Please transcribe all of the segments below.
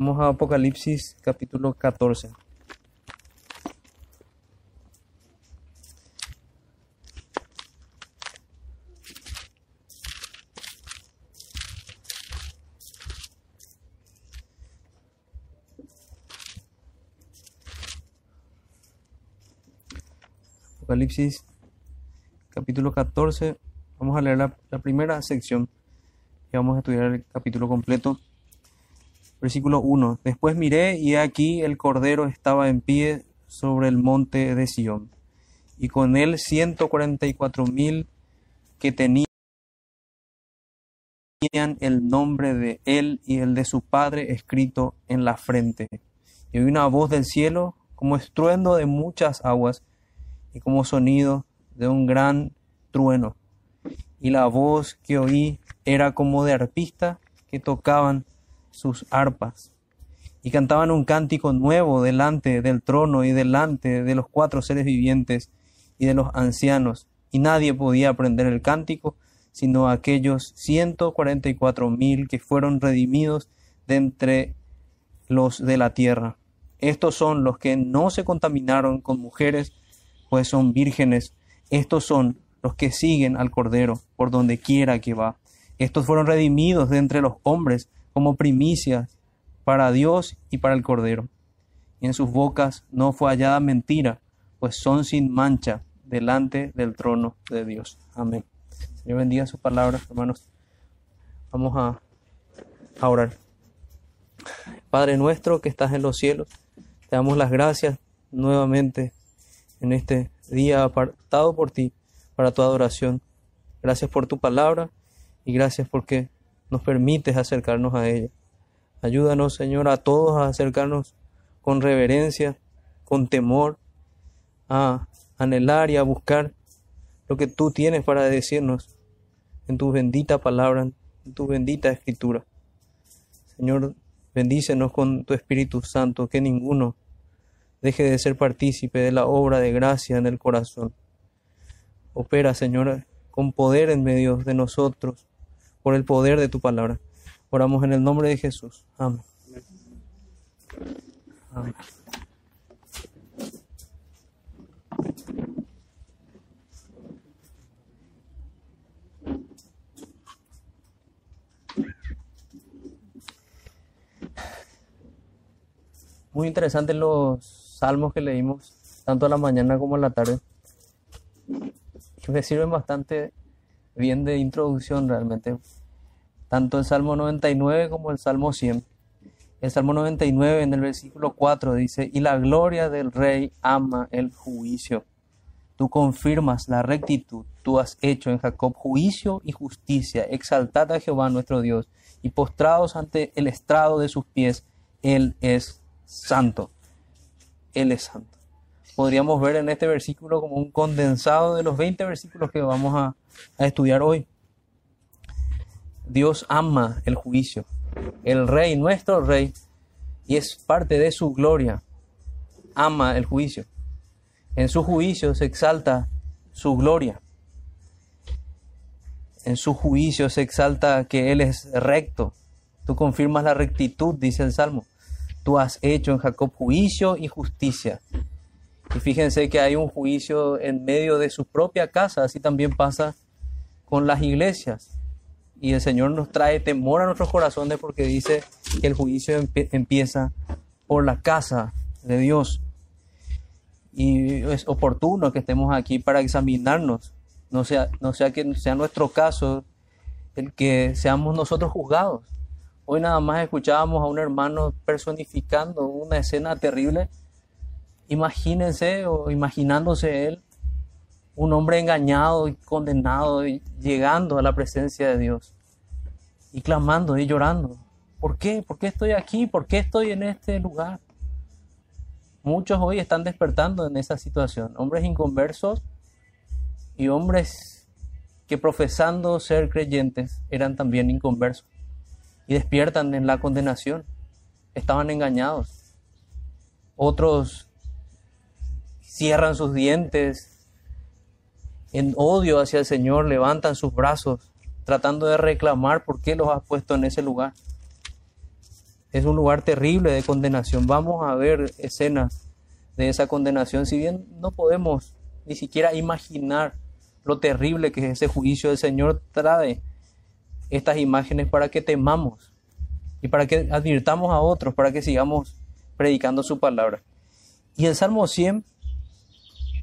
Vamos a Apocalipsis capítulo 14. Apocalipsis capítulo 14. Vamos a leer la, la primera sección y vamos a estudiar el capítulo completo. Versículo 1. Después miré y aquí el Cordero estaba en pie sobre el monte de Sión, y con él ciento cuarenta y cuatro mil que tenían el nombre de él y el de su padre escrito en la frente. Y oí una voz del cielo como estruendo de muchas aguas y como sonido de un gran trueno. Y la voz que oí era como de arpistas que tocaban sus arpas y cantaban un cántico nuevo delante del trono y delante de los cuatro seres vivientes y de los ancianos, y nadie podía aprender el cántico sino aquellos ciento cuarenta y cuatro mil que fueron redimidos de entre los de la tierra. Estos son los que no se contaminaron con mujeres, pues son vírgenes. Estos son los que siguen al Cordero por donde quiera que va. Estos fueron redimidos de entre los hombres como primicias para Dios y para el Cordero. Y en sus bocas no fue hallada mentira, pues son sin mancha delante del trono de Dios. Amén. Señor bendiga su palabra, hermanos. Vamos a, a orar. Padre nuestro que estás en los cielos, te damos las gracias nuevamente en este día apartado por ti para tu adoración. Gracias por tu palabra y gracias porque nos permites acercarnos a ella. Ayúdanos, Señor, a todos a acercarnos con reverencia, con temor, a anhelar y a buscar lo que tú tienes para decirnos en tu bendita palabra, en tu bendita escritura. Señor, bendícenos con tu Espíritu Santo, que ninguno deje de ser partícipe de la obra de gracia en el corazón. Opera, Señor, con poder en medio de nosotros, por el poder de tu palabra. Oramos en el nombre de Jesús. Amén. Amén. Muy interesantes los salmos que leímos, tanto a la mañana como a la tarde, me sirven bastante bien de introducción realmente. Tanto el Salmo 99 como el Salmo 100. El Salmo 99 en el versículo 4 dice, y la gloria del rey ama el juicio. Tú confirmas la rectitud, tú has hecho en Jacob juicio y justicia. Exaltad a Jehová nuestro Dios y postrados ante el estrado de sus pies, Él es santo. Él es santo. Podríamos ver en este versículo como un condensado de los 20 versículos que vamos a, a estudiar hoy. Dios ama el juicio. El rey, nuestro rey, y es parte de su gloria, ama el juicio. En su juicio se exalta su gloria. En su juicio se exalta que Él es recto. Tú confirmas la rectitud, dice el Salmo. Tú has hecho en Jacob juicio y justicia. Y fíjense que hay un juicio en medio de su propia casa, así también pasa con las iglesias. Y el Señor nos trae temor a nuestros corazones porque dice que el juicio empieza por la casa de Dios. Y es oportuno que estemos aquí para examinarnos, no sea, no sea que sea nuestro caso el que seamos nosotros juzgados. Hoy nada más escuchábamos a un hermano personificando una escena terrible. Imagínense o imaginándose él, un hombre engañado y condenado, llegando a la presencia de Dios y clamando y llorando. ¿Por qué? ¿Por qué estoy aquí? ¿Por qué estoy en este lugar? Muchos hoy están despertando en esa situación. Hombres inconversos y hombres que profesando ser creyentes eran también inconversos y despiertan en la condenación. Estaban engañados. Otros cierran sus dientes en odio hacia el Señor, levantan sus brazos tratando de reclamar por qué los ha puesto en ese lugar. es un lugar terrible de condenación. Vamos a ver escenas de esa condenación, si bien no podemos ni siquiera imaginar lo terrible que es ese juicio, el Señor trae estas imágenes para que temamos y para que advirtamos a otros, para que sigamos predicando su palabra. Y el Salmo 100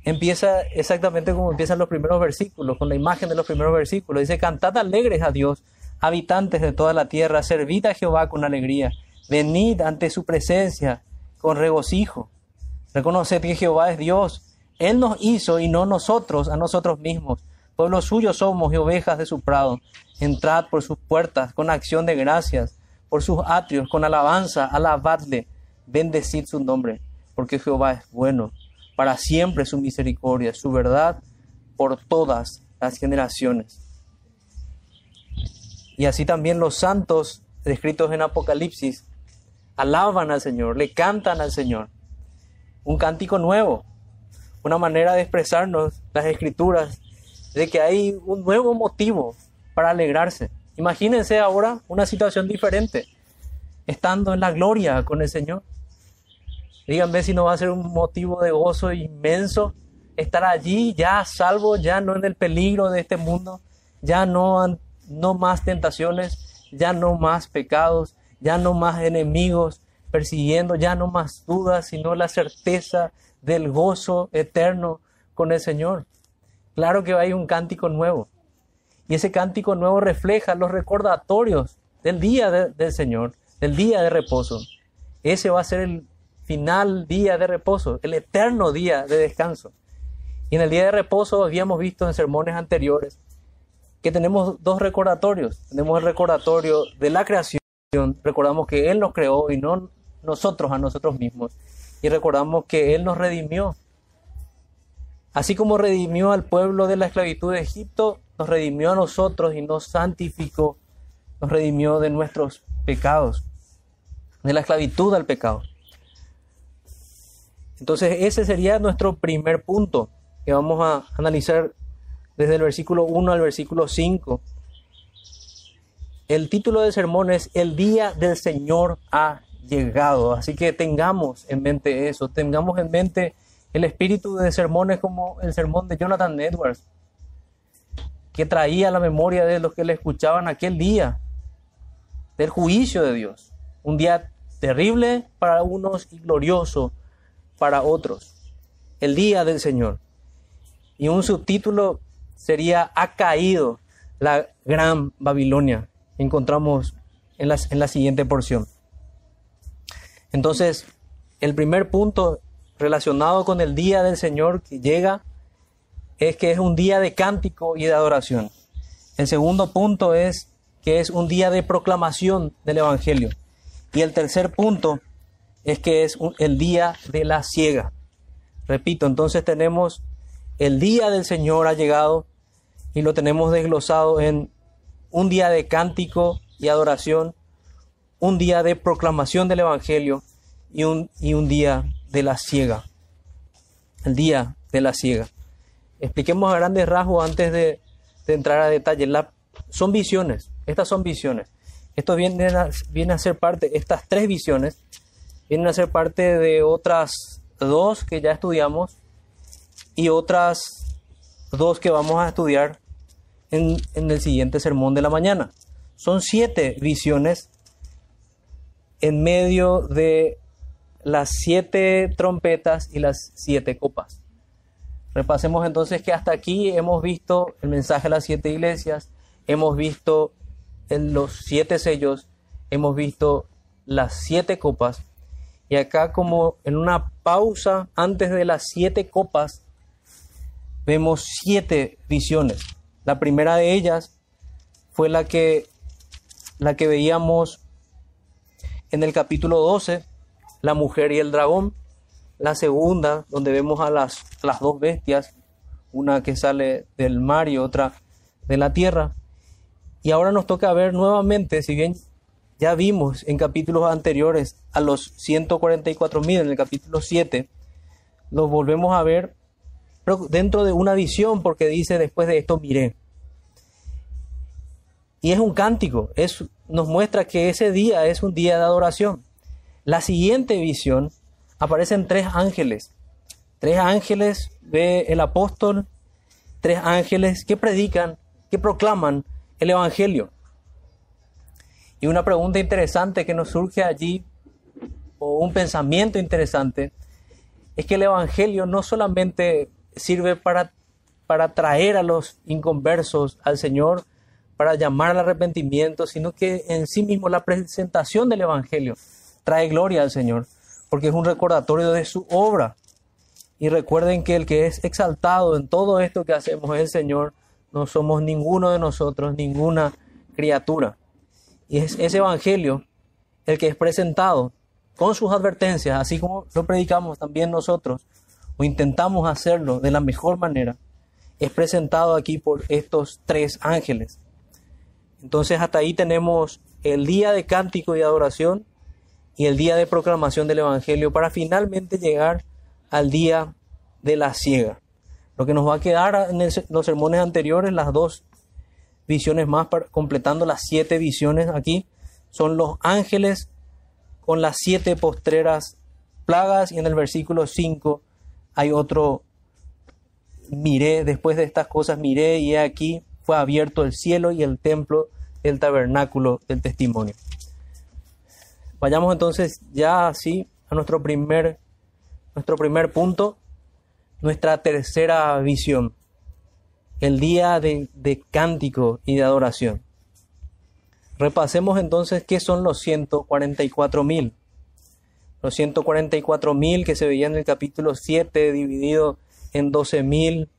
empieza exactamente como empiezan los primeros versículos, con la imagen de los primeros versículos. Dice, cantad alegres a Dios, habitantes de toda la tierra, servid a Jehová con alegría, venid ante su presencia con regocijo. Reconoced que Jehová es Dios. Él nos hizo y no nosotros a nosotros mismos. Pueblo suyo somos y ovejas de su prado. Entrad por sus puertas con acción de gracias, por sus atrios con alabanza, alabadle, bendecid su nombre, porque Jehová es bueno para siempre su misericordia, su verdad por todas las generaciones. Y así también los santos descritos en Apocalipsis alaban al Señor, le cantan al Señor. Un cántico nuevo, una manera de expresarnos las escrituras de que hay un nuevo motivo para alegrarse. Imagínense ahora una situación diferente, estando en la gloria con el Señor. Díganme si no va a ser un motivo de gozo inmenso estar allí, ya salvo, ya no en el peligro de este mundo, ya no, no más tentaciones, ya no más pecados, ya no más enemigos persiguiendo, ya no más dudas, sino la certeza del gozo eterno con el Señor. Claro que hay un cántico nuevo. Y ese cántico nuevo refleja los recordatorios del día del Señor, del día de reposo. Ese va a ser el final día de reposo, el eterno día de descanso. Y en el día de reposo habíamos visto en sermones anteriores que tenemos dos recordatorios. Tenemos el recordatorio de la creación, recordamos que Él nos creó y no nosotros a nosotros mismos. Y recordamos que Él nos redimió. Así como redimió al pueblo de la esclavitud de Egipto, nos redimió a nosotros y nos santificó, nos redimió de nuestros pecados, de la esclavitud al pecado. Entonces ese sería nuestro primer punto que vamos a analizar desde el versículo 1 al versículo 5. El título del sermón es El día del Señor ha llegado. Así que tengamos en mente eso, tengamos en mente el espíritu de sermones como el sermón de Jonathan Edwards, que traía la memoria de los que le escuchaban aquel día, del juicio de Dios. Un día terrible para unos y glorioso para otros. El día del Señor. Y un subtítulo sería Ha caído la gran Babilonia. Encontramos en la, en la siguiente porción. Entonces, el primer punto relacionado con el día del Señor que llega es que es un día de cántico y de adoración. El segundo punto es que es un día de proclamación del Evangelio. Y el tercer punto es que es el día de la ciega. Repito, entonces tenemos el día del Señor ha llegado y lo tenemos desglosado en un día de cántico y adoración, un día de proclamación del Evangelio y un, y un día de la ciega. El día de la ciega. Expliquemos a grandes rasgos antes de, entrar a detalle. son visiones, estas son visiones. Esto viene a, a ser parte, estas tres visiones vienen a ser parte de otras dos que ya estudiamos y otras dos que vamos a estudiar en, en el siguiente sermón de la mañana. Son siete visiones en medio de las siete trompetas y las siete copas. Repasemos entonces que hasta aquí hemos visto el mensaje a las siete iglesias, hemos visto en los siete sellos, hemos visto las siete copas y acá como en una pausa antes de las siete copas, vemos siete visiones. La primera de ellas fue la que, la que veíamos en el capítulo 12, la mujer y el dragón. La segunda, donde vemos a las, las dos bestias, una que sale del mar y otra de la tierra. Y ahora nos toca ver nuevamente, si bien ya vimos en capítulos anteriores a los 144.000 en el capítulo 7, los volvemos a ver dentro de una visión porque dice después de esto miré. Y es un cántico, es nos muestra que ese día es un día de adoración. La siguiente visión aparecen tres ángeles. Tres ángeles ve el apóstol, tres ángeles que predican, que proclaman el Evangelio. Y una pregunta interesante que nos surge allí, o un pensamiento interesante, es que el Evangelio no solamente sirve para, para traer a los inconversos al Señor, para llamar al arrepentimiento, sino que en sí mismo la presentación del Evangelio trae gloria al Señor, porque es un recordatorio de su obra. Y recuerden que el que es exaltado en todo esto que hacemos es el Señor, no somos ninguno de nosotros, ninguna criatura. Y es ese Evangelio el que es presentado con sus advertencias, así como lo predicamos también nosotros, o intentamos hacerlo de la mejor manera, es presentado aquí por estos tres ángeles. Entonces hasta ahí tenemos el día de cántico y adoración y el día de proclamación del Evangelio para finalmente llegar al día de la ciega. Lo que nos va a quedar en los sermones anteriores, las dos visiones más, completando las siete visiones aquí, son los ángeles con las siete postreras plagas y en el versículo 5 hay otro, miré, después de estas cosas miré y aquí fue abierto el cielo y el templo del tabernáculo del testimonio. Vayamos entonces ya así a nuestro primer, nuestro primer punto, nuestra tercera visión el día de, cántico y de adoración. Repasemos entonces qué son los 144 mil. Los 144 mil que se veían en el capítulo 7 dividido en 12 mil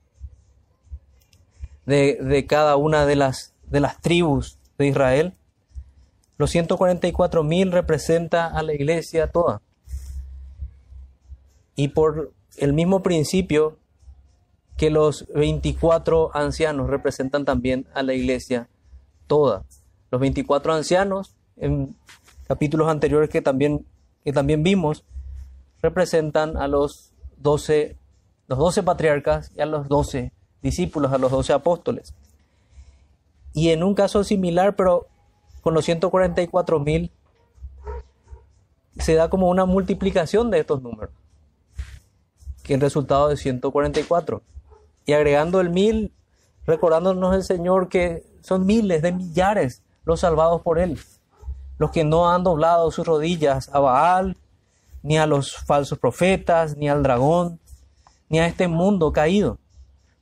de, cada una de las, de las tribus de Israel. Los 144 mil representa a la iglesia toda. Y por el mismo principio que los 24 ancianos representan también a la iglesia toda. Los 24 ancianos, en capítulos anteriores que también, que también vimos, representan a los 12, los 12 patriarcas y a los 12 discípulos, a los 12 apóstoles. Y en un caso similar, pero con los 144 mil, se da como una multiplicación de estos números, que es el resultado de 144 y agregando el mil, recordándonos el Señor que son miles de millares los salvados por Él, los que no han doblado sus rodillas a Baal, ni a los falsos profetas, ni al dragón, ni a este mundo caído,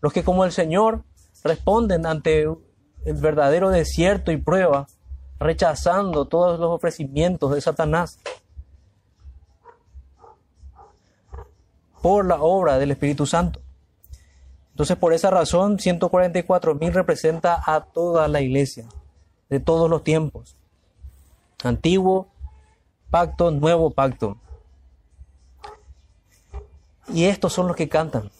los que como el Señor responden ante el verdadero desierto y prueba, rechazando todos los ofrecimientos de Satanás por la obra del Espíritu Santo. Entonces, por esa razón, 144 mil representa a toda la iglesia, de todos los tiempos. Antiguo pacto, nuevo pacto. Y estos son los que cantan.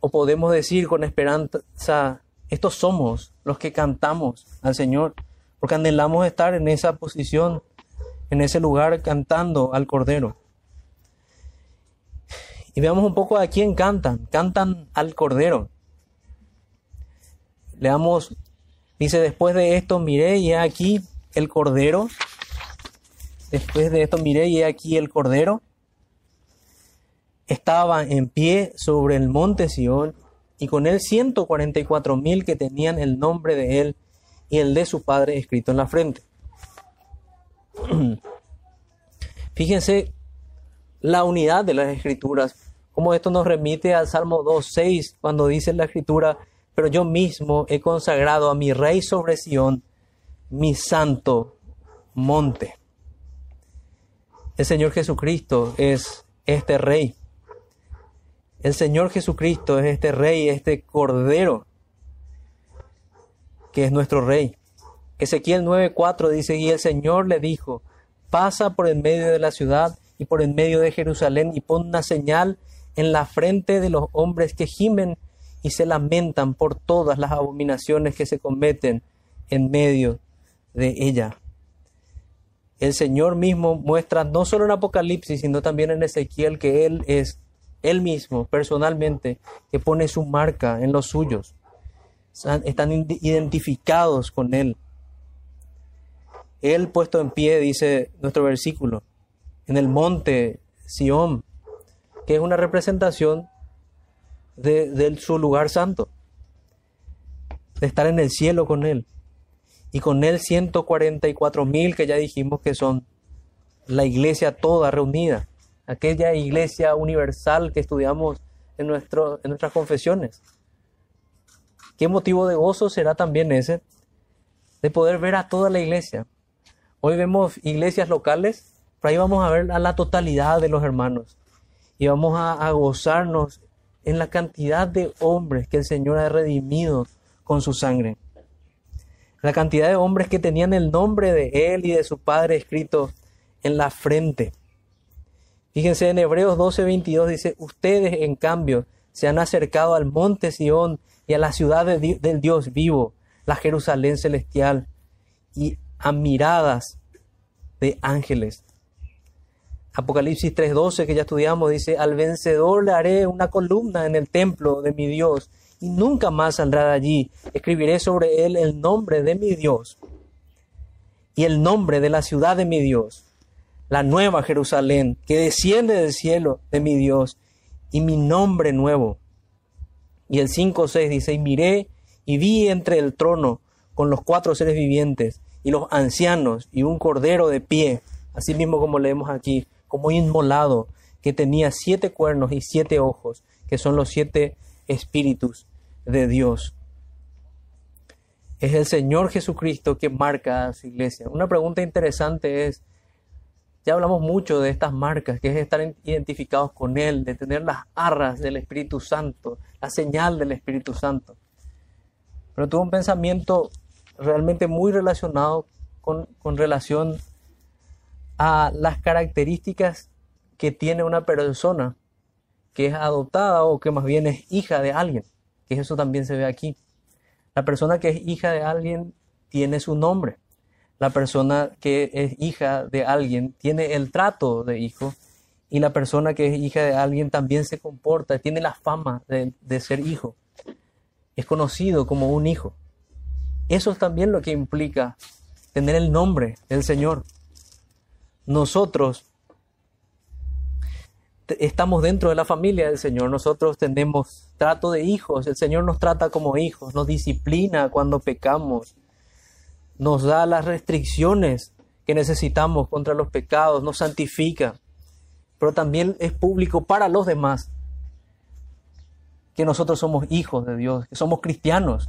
O podemos decir con esperanza, estos somos los que cantamos al Señor, porque anhelamos estar en esa posición, en ese lugar cantando al Cordero. Y veamos un poco a quién cantan. Cantan al Cordero. Leamos, dice, después de esto miré y he aquí el Cordero. Después de esto miré y he aquí el Cordero. Estaba en pie sobre el monte Sión y con él 144 mil que tenían el nombre de él y el de su padre escrito en la frente. Fíjense la unidad de las escrituras como esto nos remite al Salmo 2.6, cuando dice la escritura, pero yo mismo he consagrado a mi rey sobre Sión, mi santo monte. El Señor Jesucristo es este rey. El Señor Jesucristo es este rey, este cordero, que es nuestro rey. Ezequiel 9:4 dice, y el Señor le dijo, pasa por en medio de la ciudad y por en medio de Jerusalén y pon una señal en la frente de los hombres que gimen y se lamentan por todas las abominaciones que se cometen en medio de ella. El Señor mismo muestra no solo en Apocalipsis, sino también en Ezequiel que Él es Él mismo, personalmente, que pone su marca en los suyos. Están identificados con Él. Él puesto en pie, dice nuestro versículo, en el monte Sión, que es una representación de, su lugar santo, de estar en el cielo con Él. Y con Él 144 mil que ya dijimos que son la iglesia toda reunida, aquella iglesia universal que estudiamos en, en nuestras confesiones. ¿Qué motivo de gozo será también ese? De poder ver a toda la iglesia. Hoy vemos iglesias locales, pero ahí vamos a ver a la totalidad de los hermanos. Y vamos a, gozarnos en la cantidad de hombres que el Señor ha redimido con su sangre. La cantidad de hombres que tenían el nombre de Él y de su Padre escrito en la frente. Fíjense en Hebreos 12, 22 dice, ustedes en cambio se han acercado al monte Sión y a la ciudad del Dios vivo, la Jerusalén celestial, y a miradas de ángeles. Apocalipsis 3:12 que ya estudiamos dice, al vencedor le haré una columna en el templo de mi Dios y nunca más saldrá de allí. Escribiré sobre él el nombre de mi Dios y el nombre de la ciudad de mi Dios la nueva Jerusalén que desciende del cielo de mi Dios y mi nombre nuevo. Y el 5.6 dice, y miré y vi entre el trono con los cuatro seres vivientes y los ancianos y un cordero de pie, así mismo como leemos aquí, como inmolado, que tenía siete cuernos y siete ojos, que son los siete espíritus de Dios. Es el Señor Jesucristo que marca a su iglesia. Una pregunta interesante es, ya hablamos mucho de estas marcas, que es estar identificados con Él, de tener las arras del Espíritu Santo, la señal del Espíritu Santo. Pero tuvo un pensamiento realmente muy relacionado con, con relación a las características que tiene una persona que es adoptada o que más bien es hija de alguien, que eso también se ve aquí. La persona que es hija de alguien tiene su nombre la persona que es hija de alguien tiene el trato de hijo y la persona que es hija de alguien también se comporta, tiene la fama de, ser hijo. Es conocido como un hijo. Eso es también lo que implica tener el nombre del Señor. Nosotros estamos dentro de la familia del Señor, nosotros tenemos trato de hijos, el Señor nos trata como hijos, nos disciplina cuando pecamos, nos da las restricciones que necesitamos contra los pecados, nos santifica, pero también es público para los demás que nosotros somos hijos de Dios, que somos cristianos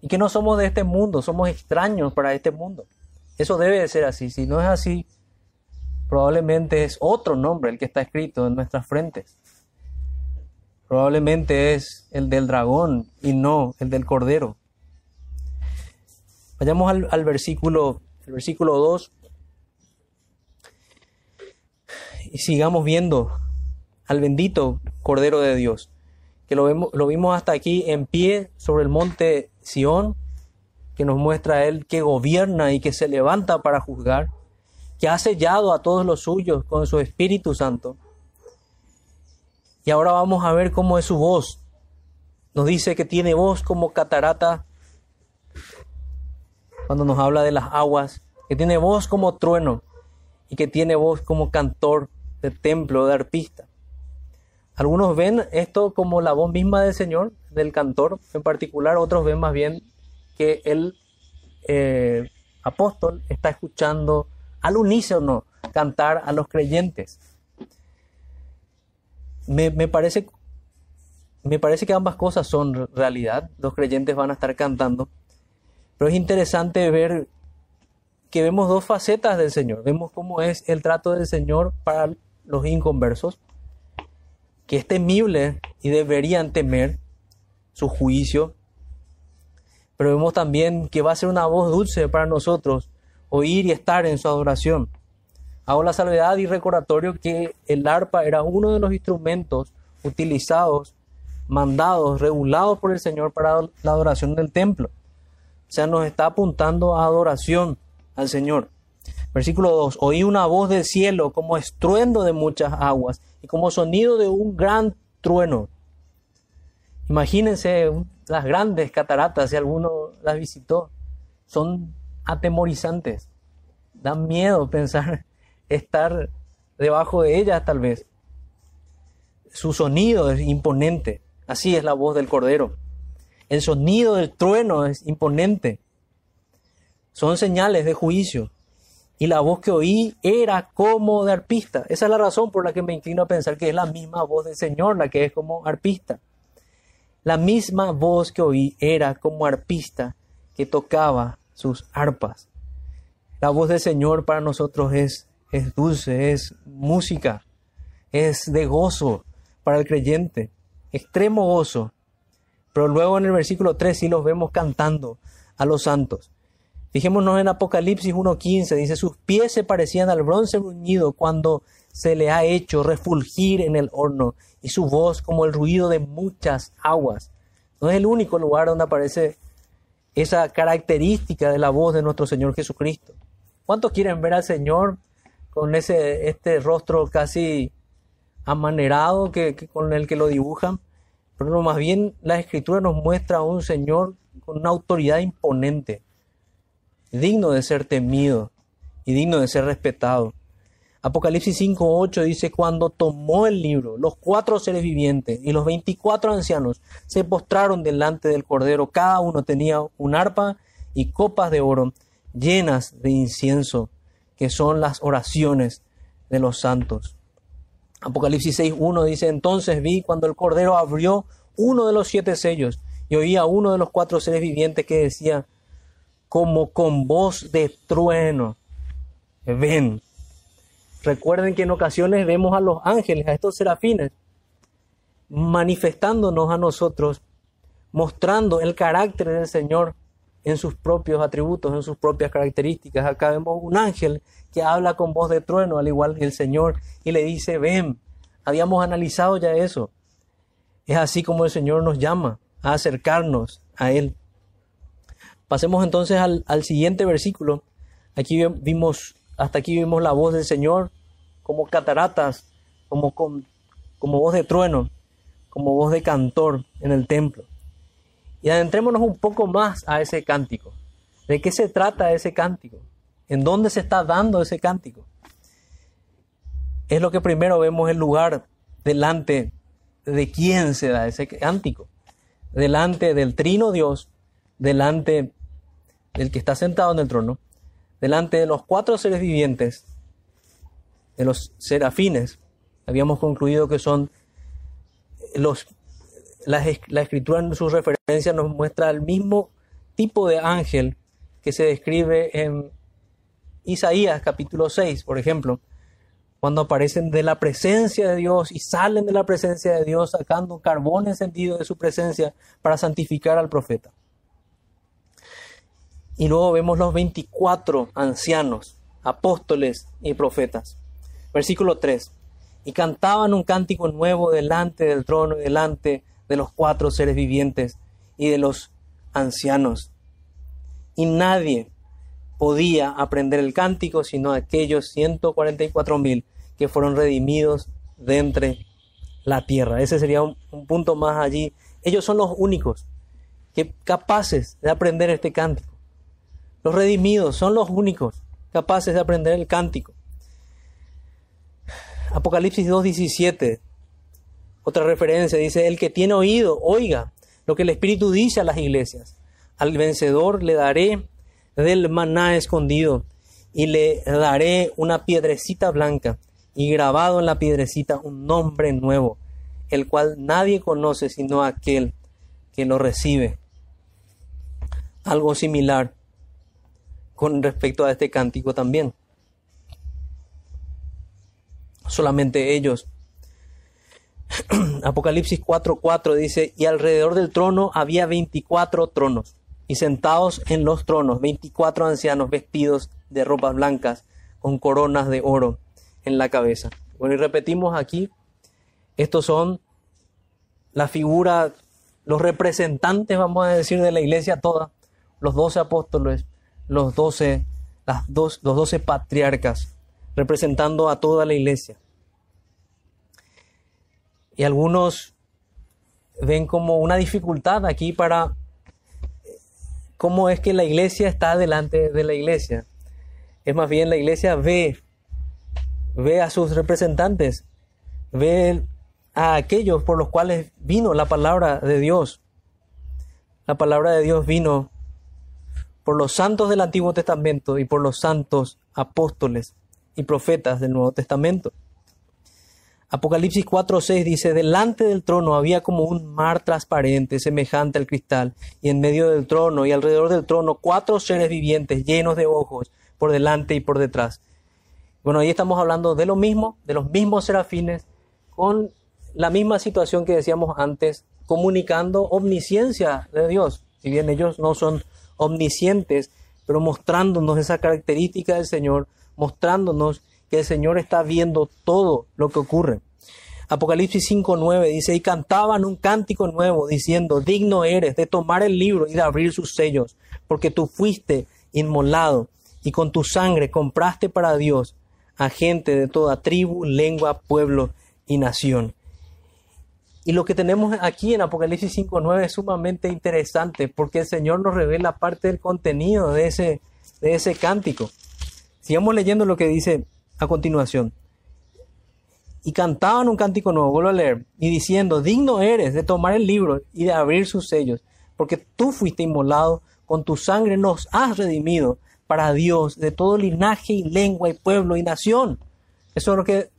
y que no somos de este mundo, somos extraños para este mundo. Eso debe de ser así. Si no es así, probablemente es otro nombre el que está escrito en nuestras frentes. Probablemente es el del dragón y no el del cordero. Vayamos al, versículo, el versículo 2 y sigamos viendo al bendito Cordero de Dios, que lo, vemos, lo vimos hasta aquí en pie sobre el monte Sión, que nos muestra a Él que gobierna y que se levanta para juzgar, que ha sellado a todos los suyos con su Espíritu Santo. Y ahora vamos a ver cómo es su voz. Nos dice que tiene voz como catarata cuando nos habla de las aguas, que tiene voz como trueno y que tiene voz como cantor de templo, de arpista. Algunos ven esto como la voz misma del Señor, del cantor en particular, otros ven más bien que el eh, apóstol está escuchando al unísono cantar a los creyentes. Me, parece, me parece que ambas cosas son realidad. Los creyentes van a estar cantando, pero es interesante ver que vemos dos facetas del Señor. Vemos cómo es el trato del Señor para los inconversos, que es temible y deberían temer su juicio. Pero vemos también que va a ser una voz dulce para nosotros oír y estar en su adoración. Hago la salvedad y recordatorio que el arpa era uno de los instrumentos utilizados, mandados, regulados por el Señor para la adoración del templo. O sea, nos está apuntando a adoración al Señor. Versículo 2. Oí una voz del cielo como estruendo de muchas aguas y como sonido de un gran trueno. Imagínense las grandes cataratas, si alguno las visitó, son atemorizantes. Da miedo pensar estar debajo de ellas tal vez. Su sonido es imponente. Así es la voz del Cordero. El sonido del trueno es imponente. Son señales de juicio. Y la voz que oí era como de arpista. Esa es la razón por la que me inclino a pensar que es la misma voz del Señor la que es como arpista. La misma voz que oí era como arpista que tocaba sus arpas. La voz del Señor para nosotros es, es dulce, es música, es de gozo para el creyente, extremo gozo. Pero luego en el versículo 3 sí los vemos cantando a los santos. Fijémonos en Apocalipsis 1.15, dice, sus pies se parecían al bronce bruñido cuando se le ha hecho refulgir en el horno, y su voz como el ruido de muchas aguas. No es el único lugar donde aparece esa característica de la voz de nuestro Señor Jesucristo. ¿Cuántos quieren ver al Señor con ese, este rostro casi amanerado que, con el que lo dibujan? Pero no, más bien la Escritura nos muestra a un Señor con una autoridad imponente digno de ser temido y digno de ser respetado. Apocalipsis 5.8 dice, cuando tomó el libro, los cuatro seres vivientes y los veinticuatro ancianos se postraron delante del Cordero, cada uno tenía un arpa y copas de oro llenas de incienso, que son las oraciones de los santos. Apocalipsis 6.1 dice, entonces vi cuando el Cordero abrió uno de los siete sellos y oí a uno de los cuatro seres vivientes que decía, como con voz de trueno. Ven. Recuerden que en ocasiones vemos a los ángeles, a estos serafines, manifestándonos a nosotros, mostrando el carácter del Señor en sus propios atributos, en sus propias características. Acá vemos un ángel que habla con voz de trueno, al igual que el Señor, y le dice, ven, habíamos analizado ya eso. Es así como el Señor nos llama a acercarnos a Él. Pasemos entonces al, siguiente versículo. Aquí vimos, hasta aquí vimos la voz del Señor como cataratas, como, como voz de trueno, como voz de cantor en el templo. Y adentrémonos un poco más a ese cántico. ¿De qué se trata ese cántico? ¿En dónde se está dando ese cántico? Es lo que primero vemos el lugar delante de quién se da ese cántico. Delante del trino Dios delante del que está sentado en el trono, delante de los cuatro seres vivientes, de los serafines, habíamos concluido que son los, la, la escritura en sus referencias nos muestra el mismo tipo de ángel que se describe en Isaías capítulo 6, por ejemplo, cuando aparecen de la presencia de Dios y salen de la presencia de Dios sacando carbón encendido de su presencia para santificar al profeta. Y luego vemos los 24 ancianos, apóstoles y profetas. Versículo 3. Y cantaban un cántico nuevo delante del trono y delante de los cuatro seres vivientes y de los ancianos. Y nadie podía aprender el cántico sino aquellos 144 mil que fueron redimidos de entre la tierra. Ese sería un, un punto más allí. Ellos son los únicos que capaces de aprender este cántico. Los redimidos son los únicos capaces de aprender el cántico. Apocalipsis 2.17, otra referencia, dice, el que tiene oído, oiga lo que el Espíritu dice a las iglesias. Al vencedor le daré del maná escondido y le daré una piedrecita blanca y grabado en la piedrecita un nombre nuevo, el cual nadie conoce sino aquel que lo recibe. Algo similar con respecto a este cántico también. Solamente ellos. Apocalipsis 4:4 dice, y alrededor del trono había 24 tronos, y sentados en los tronos 24 ancianos vestidos de ropas blancas, con coronas de oro en la cabeza. Bueno, y repetimos aquí, estos son la figura, los representantes, vamos a decir, de la iglesia toda, los doce apóstoles, los doce, las dos, los doce patriarcas, representando a toda la iglesia. Y algunos ven como una dificultad aquí para cómo es que la iglesia está delante de la iglesia. Es más bien la iglesia ve, ve a sus representantes, ve a aquellos por los cuales vino la palabra de Dios. La palabra de Dios vino por los santos del Antiguo Testamento y por los santos apóstoles y profetas del Nuevo Testamento. Apocalipsis 4:6 dice, delante del trono había como un mar transparente, semejante al cristal, y en medio del trono y alrededor del trono cuatro seres vivientes llenos de ojos por delante y por detrás. Bueno, ahí estamos hablando de lo mismo, de los mismos serafines, con la misma situación que decíamos antes, comunicando omnisciencia de Dios. Si bien ellos no son omniscientes, pero mostrándonos esa característica del Señor, mostrándonos que el Señor está viendo todo lo que ocurre. Apocalipsis 5.9 dice, y cantaban un cántico nuevo diciendo, digno eres de tomar el libro y de abrir sus sellos, porque tú fuiste inmolado y con tu sangre compraste para Dios a gente de toda tribu, lengua, pueblo y nación. Y lo que tenemos aquí en Apocalipsis 5.9 es sumamente interesante porque el Señor nos revela parte del contenido de ese, de ese cántico. Sigamos leyendo lo que dice a continuación. Y cantaban un cántico nuevo, vuelvo a leer, y diciendo, digno eres de tomar el libro y de abrir sus sellos, porque tú fuiste inmolado, con tu sangre nos has redimido para Dios de todo linaje y lengua y pueblo y nación. Eso es lo que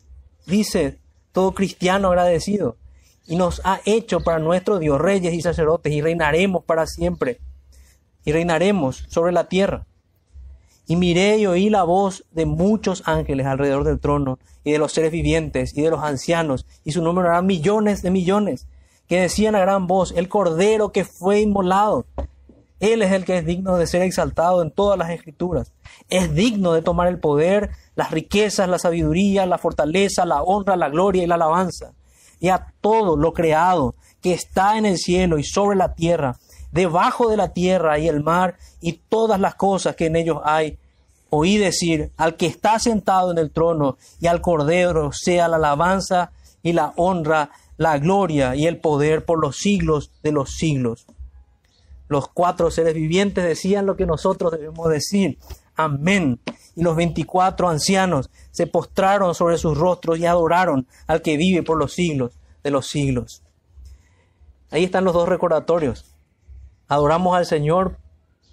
dice todo cristiano agradecido y nos ha hecho para nuestro Dios reyes y sacerdotes y reinaremos para siempre y reinaremos sobre la tierra. Y miré y oí la voz de muchos ángeles alrededor del trono y de los seres vivientes y de los ancianos, y su número era millones de millones, que decían a gran voz, el cordero que fue inmolado. Él es el que es digno de ser exaltado en todas las escrituras. Es digno de tomar el poder, las riquezas, la sabiduría, la fortaleza, la honra, la gloria y la alabanza y a todo lo creado que está en el cielo y sobre la tierra, debajo de la tierra y el mar y todas las cosas que en ellos hay. Oí decir al que está sentado en el trono y al Cordero sea la alabanza y la honra, la gloria y el poder por los siglos de los siglos. Los cuatro seres vivientes decían lo que nosotros debemos decir. Amén. Y los veinticuatro ancianos se postraron sobre sus rostros y adoraron al que vive por los siglos de los siglos. Ahí están los dos recordatorios. Adoramos al Señor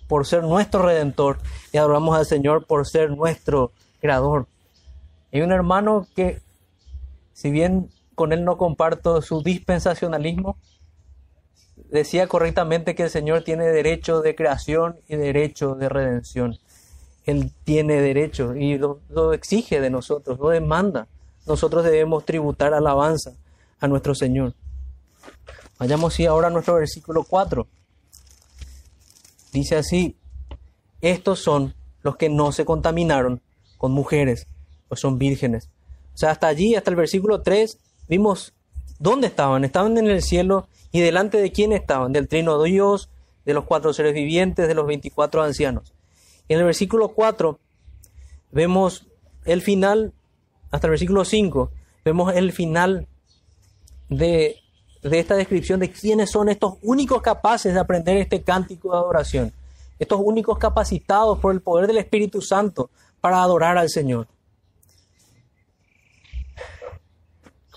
por ser nuestro redentor y adoramos al Señor por ser nuestro creador. Hay un hermano que, si bien con él no comparto su dispensacionalismo, decía correctamente que el Señor tiene derecho de creación y derecho de redención. Él tiene derecho y lo, exige de nosotros, lo demanda. Nosotros debemos tributar alabanza a nuestro Señor. Vayamos ahora a nuestro versículo 4. Dice así, estos son los que no se contaminaron con mujeres, pues son vírgenes. O sea, hasta allí, hasta el versículo 3, vimos dónde estaban. Estaban en el cielo y delante de quién estaban. Del trino de Dios, de los cuatro seres vivientes, de los veinticuatro ancianos. En el versículo 4 vemos el final, hasta el versículo 5, vemos el final de, de esta descripción de quiénes son estos únicos capaces de aprender este cántico de adoración, estos únicos capacitados por el poder del Espíritu Santo para adorar al Señor.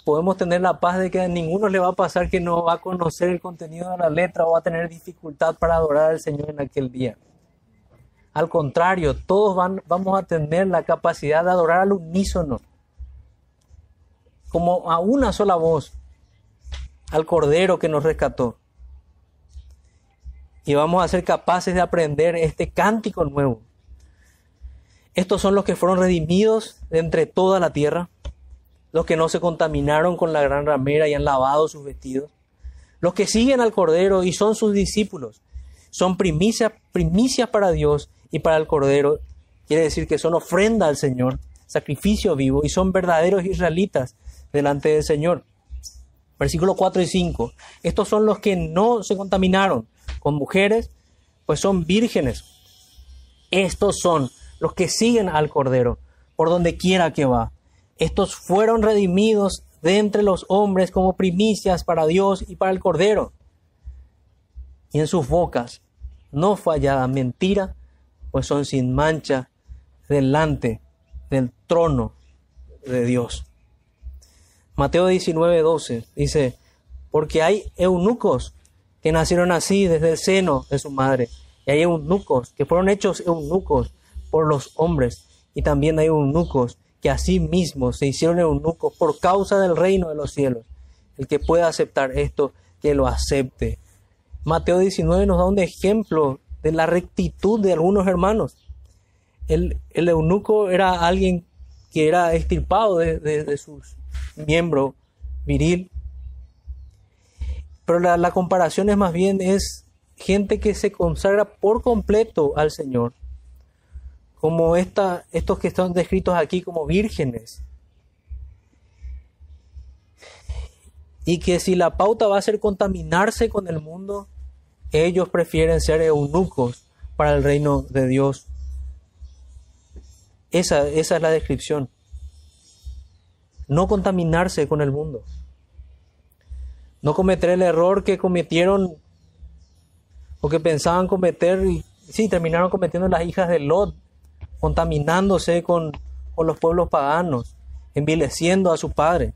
podemos tener la paz de que a ninguno le va a pasar que no va a conocer el contenido de la letra o va a tener dificultad para adorar al Señor en aquel día. Al contrario, todos van, vamos a tener la capacidad de adorar al unísono, como a una sola voz, al Cordero que nos rescató. Y vamos a ser capaces de aprender este cántico nuevo. Estos son los que fueron redimidos de entre toda la tierra, los que no se contaminaron con la gran ramera y han lavado sus vestidos, los que siguen al Cordero y son sus discípulos, son primicias primicia para Dios y para el Cordero quiere decir que son ofrenda al Señor, sacrificio vivo y son verdaderos israelitas delante del Señor. Versículo 4 y 5. Estos son los que no se contaminaron con mujeres, pues son vírgenes. Estos son los que siguen al Cordero por donde quiera que va. Estos fueron redimidos de entre los hombres como primicias para Dios y para el Cordero. Y en sus bocas no fallada mentira, pues son sin mancha delante del trono de Dios. Mateo 19, 12 dice, porque hay eunucos que nacieron así desde el seno de su madre, y hay eunucos que fueron hechos eunucos por los hombres, y también hay eunucos que así mismos se hicieron eunucos por causa del reino de los cielos. El que pueda aceptar esto, que lo acepte. Mateo 19 nos da un ejemplo de la rectitud de algunos hermanos. El, eunuco era alguien que era extirpado de, de, sus miembros viril. Pero la, la comparación es más bien es gente que se consagra por completo al Señor como esta, estos que están descritos aquí como vírgenes. Y que si la pauta va a ser contaminarse con el mundo, ellos prefieren ser eunucos para el reino de Dios. Esa, es la descripción. No contaminarse con el mundo. No cometer el error que cometieron o que pensaban cometer y sí, terminaron cometiendo las hijas de Lot contaminándose con, los pueblos paganos, envileciendo a su padre.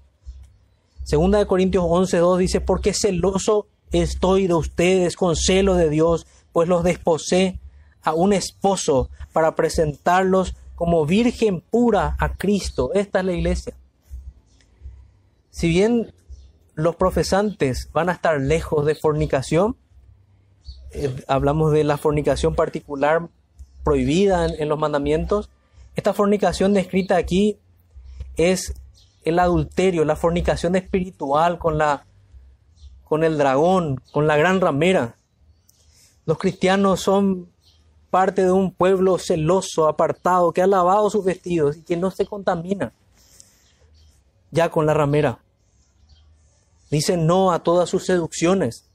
Segunda de Corintios 11.2 dice, porque celoso estoy de ustedes con celo de Dios, pues los desposé a un esposo para presentarlos como virgen pura a Cristo. Esta es la iglesia. Si bien los profesantes van a estar lejos de fornicación, eh, hablamos de la fornicación particular prohibida en, los mandamientos. Esta fornicación descrita aquí es el adulterio, la fornicación espiritual con, la, con el dragón, con la gran ramera. Los cristianos son parte de un pueblo celoso, apartado, que ha lavado sus vestidos y que no se contamina ya con la ramera. Dice no a todas sus seducciones.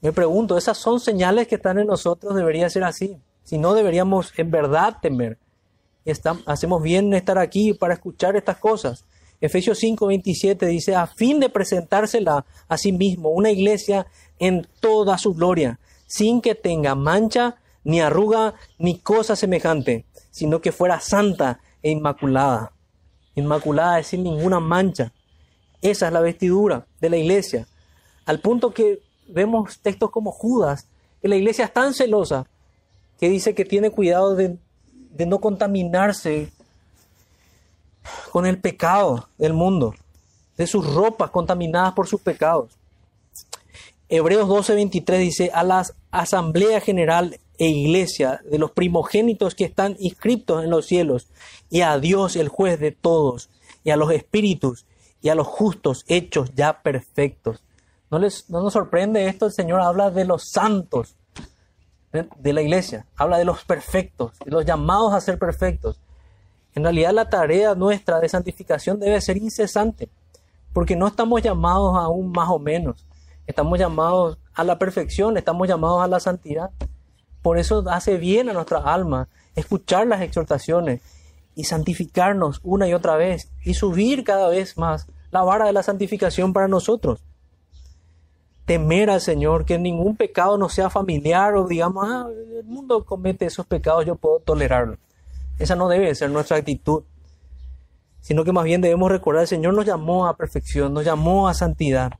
Me pregunto, ¿esas son señales que están en nosotros? Debería ser así. Si no, deberíamos en verdad temer. Y hacemos bien en estar aquí para escuchar estas cosas. Efesios 5, 27 dice, a fin de presentársela a sí mismo, una iglesia en toda su gloria, sin que tenga mancha, ni arruga, ni cosa semejante, sino que fuera santa e inmaculada. Inmaculada es sin ninguna mancha. Esa es la vestidura de la iglesia. Al punto que vemos textos como Judas, que la iglesia es tan celosa que dice que tiene cuidado de, no contaminarse con el pecado del mundo, de sus ropas contaminadas por sus pecados. Hebreos 12:23 dice, a la asamblea general e iglesia de los primogénitos que están inscriptos en los cielos, y a Dios el juez de todos, y a los espíritus, y a los justos hechos ya perfectos, ¿No, les, no nos sorprende esto? El Señor habla de los santos de, la iglesia, habla de los perfectos, de los llamados a ser perfectos. En realidad la tarea nuestra de santificación debe ser incesante, porque no estamos llamados a un más o menos, estamos llamados a la perfección, estamos llamados a la santidad. Por eso hace bien a nuestra alma escuchar las exhortaciones y santificarnos una y otra vez y subir cada vez más la vara de la santificación para nosotros temer al Señor, que ningún pecado no sea familiar o digamos, ah, el mundo comete esos pecados, yo puedo tolerarlo. Esa no debe ser nuestra actitud, sino que más bien debemos recordar, el Señor nos llamó a perfección, nos llamó a santidad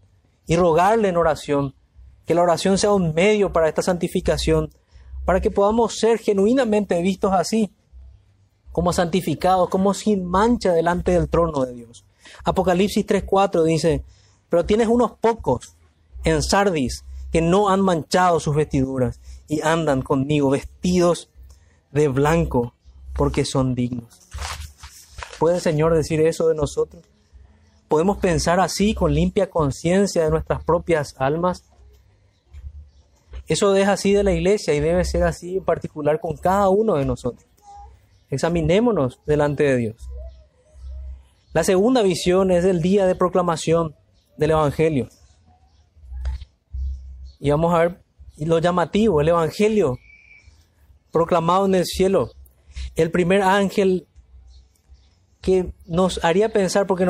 y rogarle en oración, que la oración sea un medio para esta santificación, para que podamos ser genuinamente vistos así, como santificados, como sin mancha delante del trono de Dios. Apocalipsis 3.4 dice, pero tienes unos pocos en Sardis que no han manchado sus vestiduras y andan conmigo vestidos de blanco porque son dignos. ¿Puede el Señor decir eso de nosotros? ¿Podemos pensar así con limpia conciencia de nuestras propias almas? Eso es así de la iglesia y debe ser así en particular con cada uno de nosotros. Examinémonos delante de Dios. La segunda visión es el día de proclamación del Evangelio. Y vamos a ver lo llamativo, el Evangelio proclamado en el cielo. El primer ángel que nos haría pensar, porque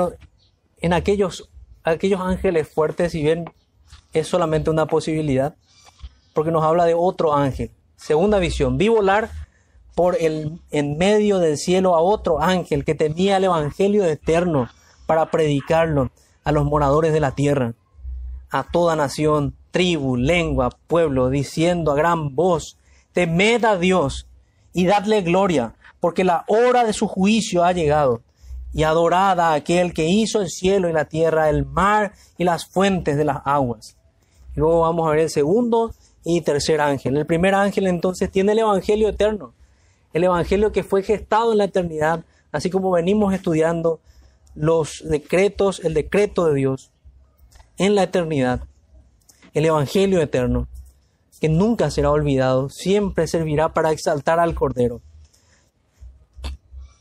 en aquellos, aquellos ángeles fuertes, si bien es solamente una posibilidad, porque nos habla de otro ángel. Segunda visión, vi volar por el en medio del cielo a otro ángel que tenía el evangelio eterno para predicarlo a los moradores de la tierra, a toda nación, tribu, lengua, pueblo, diciendo a gran voz, temed a Dios y dadle gloria, porque la hora de su juicio ha llegado, y adorad a aquel que hizo el cielo y la tierra, el mar y las fuentes de las aguas. Luego vamos a ver el segundo y tercer ángel. El primer ángel entonces tiene el Evangelio eterno, el Evangelio que fue gestado en la eternidad, así como venimos estudiando los decretos, el decreto de Dios en la eternidad, el Evangelio eterno, que nunca será olvidado, siempre servirá para exaltar al Cordero.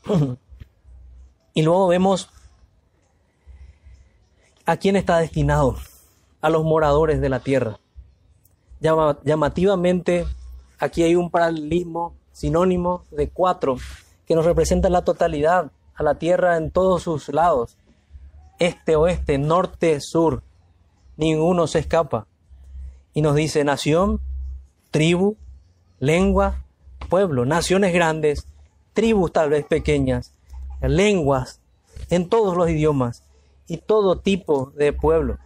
y luego vemos a quién está destinado, a los moradores de la tierra. Llamativamente, aquí hay un paralelismo sinónimo de cuatro que nos representa la totalidad a la tierra en todos sus lados, este, oeste, norte, sur, ninguno se escapa. Y nos dice nación, tribu, lengua, pueblo, naciones grandes, tribus tal vez pequeñas, lenguas en todos los idiomas y todo tipo de pueblo.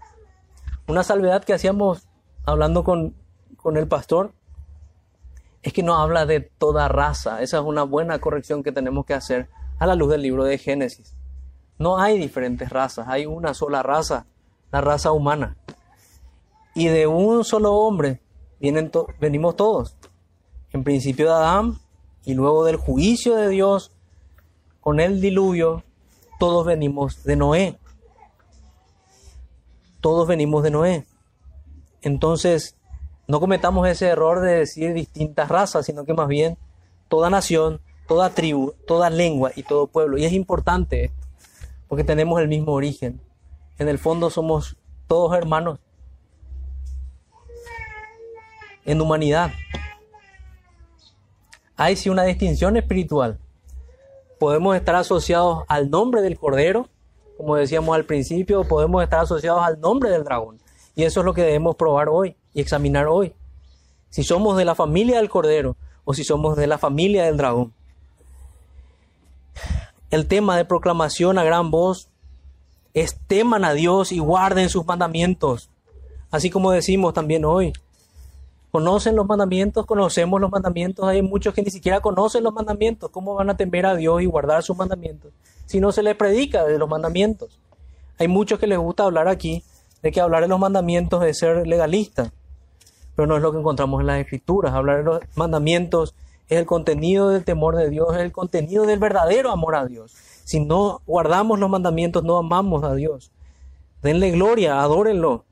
Una salvedad que hacíamos hablando con, con el pastor es que no habla de toda raza. Esa es una buena corrección que tenemos que hacer a la luz del libro de Génesis. No hay diferentes razas, hay una sola raza, la raza humana. Y de un solo hombre vienen venimos todos. En principio de Adán y luego del juicio de Dios con el diluvio, todos venimos de Noé. Todos venimos de Noé. Entonces, no cometamos ese error de decir distintas razas, sino que más bien toda nación, toda tribu, toda lengua y todo pueblo. Y es importante esto, porque tenemos el mismo origen. En el fondo somos todos hermanos en humanidad. Hay sí una distinción espiritual. Podemos estar asociados al nombre del Cordero, como decíamos al principio, podemos estar asociados al nombre del dragón. Y eso es lo que debemos probar hoy y examinar hoy. Si somos de la familia del Cordero o si somos de la familia del dragón el tema de proclamación a gran voz es teman a Dios y guarden sus mandamientos. Así como decimos también hoy. ¿Conocen los mandamientos? ¿Conocemos los mandamientos? Hay muchos que ni siquiera conocen los mandamientos. ¿Cómo van a temer a Dios y guardar sus mandamientos si no se les predica de los mandamientos? Hay muchos que les gusta hablar aquí de que hablar de los mandamientos es ser legalista, pero no es lo que encontramos en las escrituras. Hablar de los mandamientos es el contenido del temor de Dios, es el contenido del verdadero amor a Dios. Si no guardamos los mandamientos, no amamos a Dios. Denle gloria, adórenlo.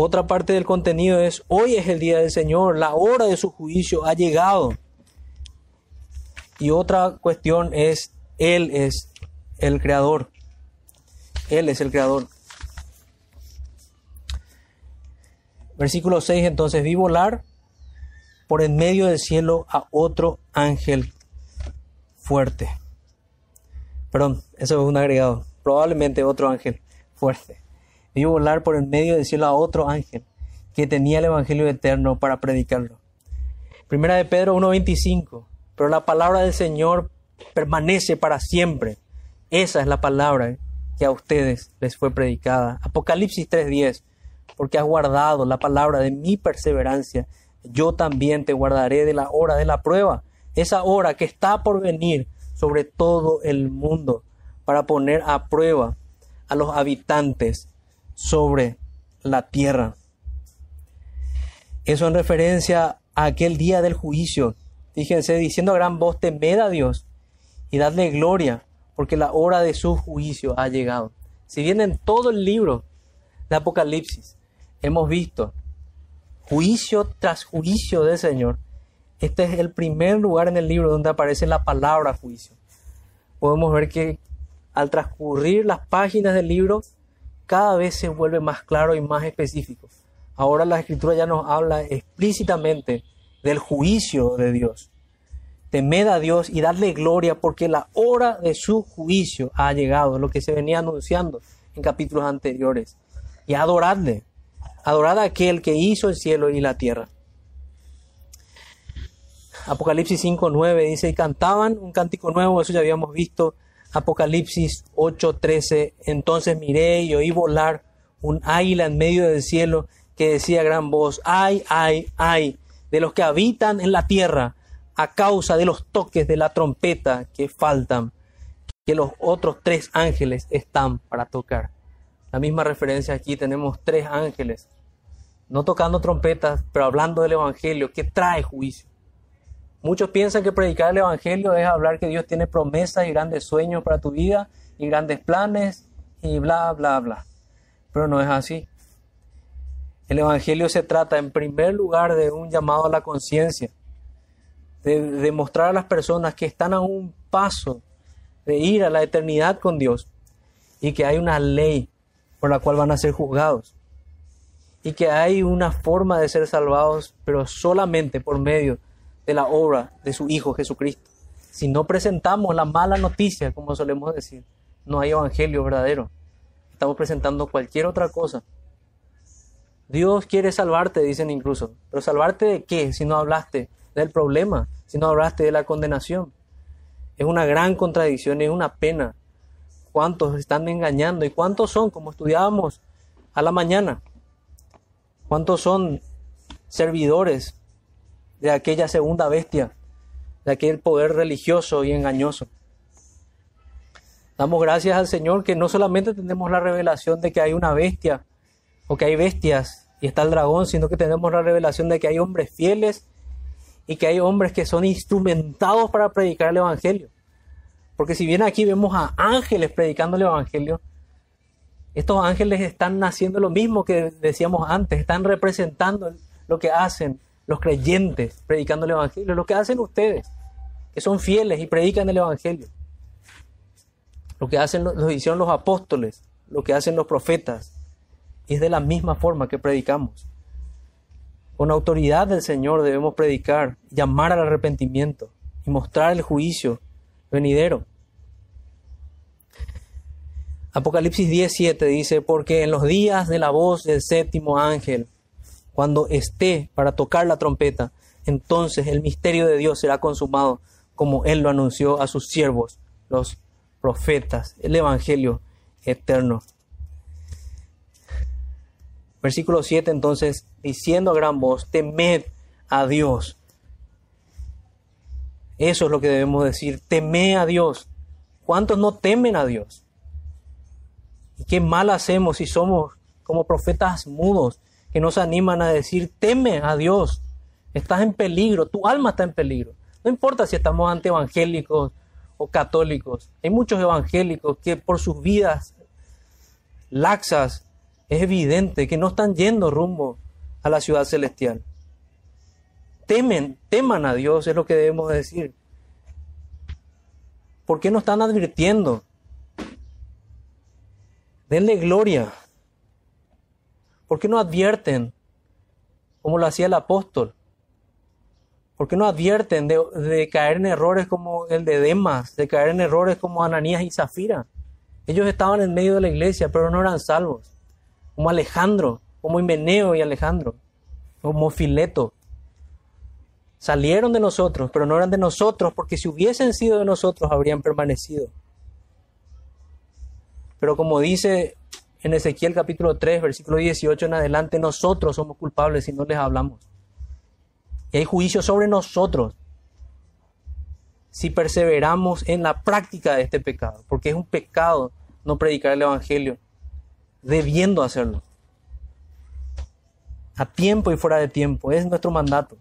Otra parte del contenido es, hoy es el día del Señor, la hora de su juicio ha llegado. Y otra cuestión es, Él es el creador. Él es el creador. Versículo 6, entonces vi volar por en medio del cielo a otro ángel fuerte. Perdón, eso es un agregado. Probablemente otro ángel fuerte. Vi volar por en medio del cielo a otro ángel que tenía el Evangelio eterno para predicarlo. Primera de Pedro 1.25. Pero la palabra del Señor permanece para siempre. Esa es la palabra que a ustedes les fue predicada. Apocalipsis 3.10. Porque has guardado la palabra de mi perseverancia yo también te guardaré de la hora de la prueba, esa hora que está por venir sobre todo el mundo, para poner a prueba a los habitantes sobre la tierra. Eso en referencia a aquel día del juicio. Fíjense, diciendo a gran voz, temed a Dios y dadle gloria, porque la hora de su juicio ha llegado. Si bien en todo el libro de Apocalipsis hemos visto juicio tras juicio del Señor. Este es el primer lugar en el libro donde aparece la palabra juicio. Podemos ver que al transcurrir las páginas del libro, cada vez se vuelve más claro y más específico. Ahora la escritura ya nos habla explícitamente del juicio de Dios. Temed a Dios y darle gloria porque la hora de su juicio ha llegado, lo que se venía anunciando en capítulos anteriores. Y adoradle, Adorad a aquel que hizo el cielo y la tierra. Apocalipsis 5.9 dice, y cantaban un cántico nuevo, eso ya habíamos visto. Apocalipsis 8.13, entonces miré y oí volar un águila en medio del cielo que decía a gran voz, ay, ay, ay, de los que habitan en la tierra a causa de los toques de la trompeta que faltan, que los otros tres ángeles están para tocar. La misma referencia aquí tenemos tres ángeles, no tocando trompetas, pero hablando del Evangelio, que trae juicio. Muchos piensan que predicar el Evangelio es hablar que Dios tiene promesas y grandes sueños para tu vida y grandes planes y bla, bla, bla. Pero no es así. El Evangelio se trata en primer lugar de un llamado a la conciencia, de demostrar a las personas que están a un paso de ir a la eternidad con Dios y que hay una ley por la cual van a ser juzgados y que hay una forma de ser salvados, pero solamente por medio de la obra de su Hijo Jesucristo. Si no presentamos la mala noticia, como solemos decir, no hay evangelio verdadero. Estamos presentando cualquier otra cosa. Dios quiere salvarte, dicen incluso. Pero salvarte de qué si no hablaste del problema, si no hablaste de la condenación. Es una gran contradicción, es una pena. ¿Cuántos están engañando? ¿Y cuántos son, como estudiábamos a la mañana? ¿Cuántos son servidores de aquella segunda bestia, de aquel poder religioso y engañoso? Damos gracias al Señor que no solamente tenemos la revelación de que hay una bestia o que hay bestias y está el dragón, sino que tenemos la revelación de que hay hombres fieles y que hay hombres que son instrumentados para predicar el Evangelio. Porque si bien aquí vemos a ángeles predicando el Evangelio, estos ángeles están haciendo lo mismo que decíamos antes, están representando lo que hacen los creyentes predicando el Evangelio, lo que hacen ustedes, que son fieles y predican el Evangelio. Lo que hacen, hicieron los apóstoles, lo que hacen los profetas, y es de la misma forma que predicamos. Con autoridad del Señor debemos predicar, llamar al arrepentimiento y mostrar el juicio venidero. Apocalipsis 17 dice, porque en los días de la voz del séptimo ángel, cuando esté para tocar la trompeta, entonces el misterio de Dios será consumado, como Él lo anunció a sus siervos, los profetas, el Evangelio eterno. Versículo 7 entonces, diciendo a gran voz, temed a Dios. Eso es lo que debemos decir, temed a Dios. ¿Cuántos no temen a Dios? Y qué mal hacemos si somos como profetas mudos que nos animan a decir, teme a Dios, estás en peligro, tu alma está en peligro. No importa si estamos ante evangélicos o católicos. Hay muchos evangélicos que por sus vidas laxas es evidente que no están yendo rumbo a la ciudad celestial. Temen, teman a Dios, es lo que debemos decir. ¿Por qué no están advirtiendo? Denle gloria. ¿Por qué no advierten como lo hacía el apóstol? ¿Por qué no advierten de, de, caer en errores como el de Demas, de caer en errores como Ananías y Zafira? Ellos estaban en medio de la iglesia, pero no eran salvos. Como Alejandro, como Himeneo y Alejandro, como Fileto. Salieron de nosotros, pero no eran de nosotros, porque si hubiesen sido de nosotros habrían permanecido. Pero como dice en Ezequiel capítulo 3, versículo 18 en adelante, nosotros somos culpables si no les hablamos. Y hay juicio sobre nosotros si perseveramos en la práctica de este pecado, porque es un pecado no predicar el Evangelio, debiendo hacerlo. A tiempo y fuera de tiempo, es nuestro mandato.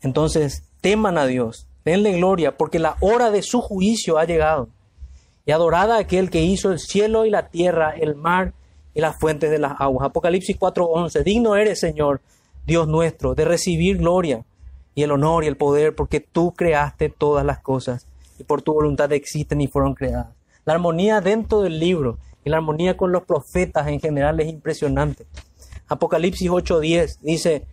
Entonces, teman a Dios, denle gloria, porque la hora de su juicio ha llegado y adorada aquel que hizo el cielo y la tierra, el mar y las fuentes de las aguas. Apocalipsis 4:11, digno eres, Señor, Dios nuestro, de recibir gloria y el honor y el poder, porque tú creaste todas las cosas y por tu voluntad existen y fueron creadas. La armonía dentro del libro y la armonía con los profetas en general es impresionante. Apocalipsis 8:10 dice,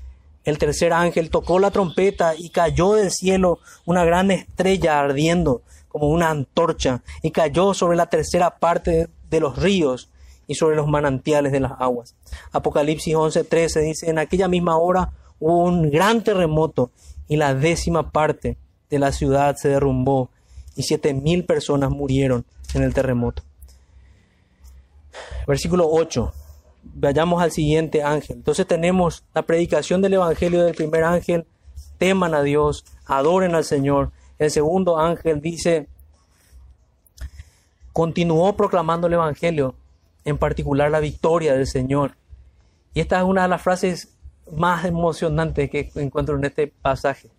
el tercer ángel tocó la trompeta y cayó del cielo una gran estrella ardiendo como una antorcha y cayó sobre la tercera parte de los ríos y sobre los manantiales de las aguas. Apocalipsis 11:13 dice, en aquella misma hora hubo un gran terremoto y la décima parte de la ciudad se derrumbó y siete mil personas murieron en el terremoto. Versículo 8. Vayamos al siguiente ángel. Entonces tenemos la predicación del Evangelio del primer ángel. Teman a Dios, adoren al Señor. El segundo ángel dice, continuó proclamando el Evangelio, en particular la victoria del Señor. Y esta es una de las frases más emocionantes que encuentro en este pasaje.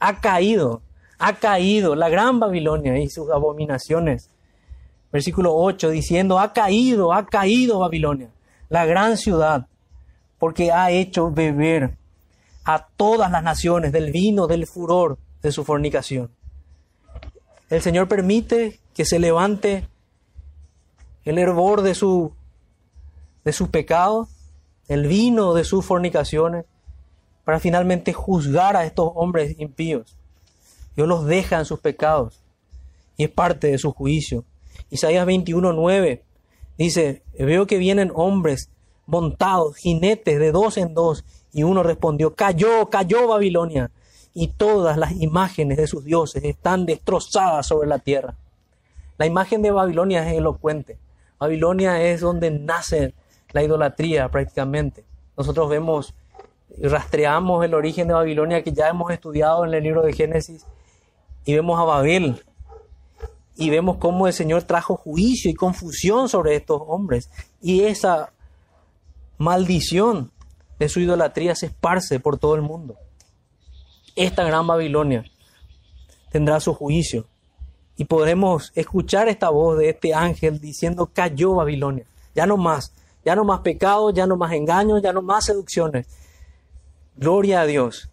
Ha caído, ha caído la gran Babilonia y sus abominaciones. Versículo 8 diciendo, ha caído, ha caído Babilonia, la gran ciudad, porque ha hecho beber a todas las naciones del vino del furor de su fornicación. El Señor permite que se levante el hervor de su, de pecado, el vino de sus fornicaciones, para finalmente juzgar a estos hombres impíos. Dios los deja en sus pecados y es parte de su juicio. Isaías 21:9 dice, veo que vienen hombres montados, jinetes de dos en dos, y uno respondió, cayó, cayó Babilonia, y todas las imágenes de sus dioses están destrozadas sobre la tierra. La imagen de Babilonia es elocuente. Babilonia es donde nace la idolatría prácticamente. Nosotros vemos rastreamos el origen de Babilonia que ya hemos estudiado en el libro de Génesis y vemos a Babel y vemos cómo el Señor trajo juicio y confusión sobre estos hombres y esa maldición de su idolatría se esparce por todo el mundo. Esta gran Babilonia tendrá su juicio y podremos escuchar esta voz de este ángel diciendo cayó Babilonia, ya no más, ya no más pecados, ya no más engaños, ya no más seducciones. Gloria a Dios.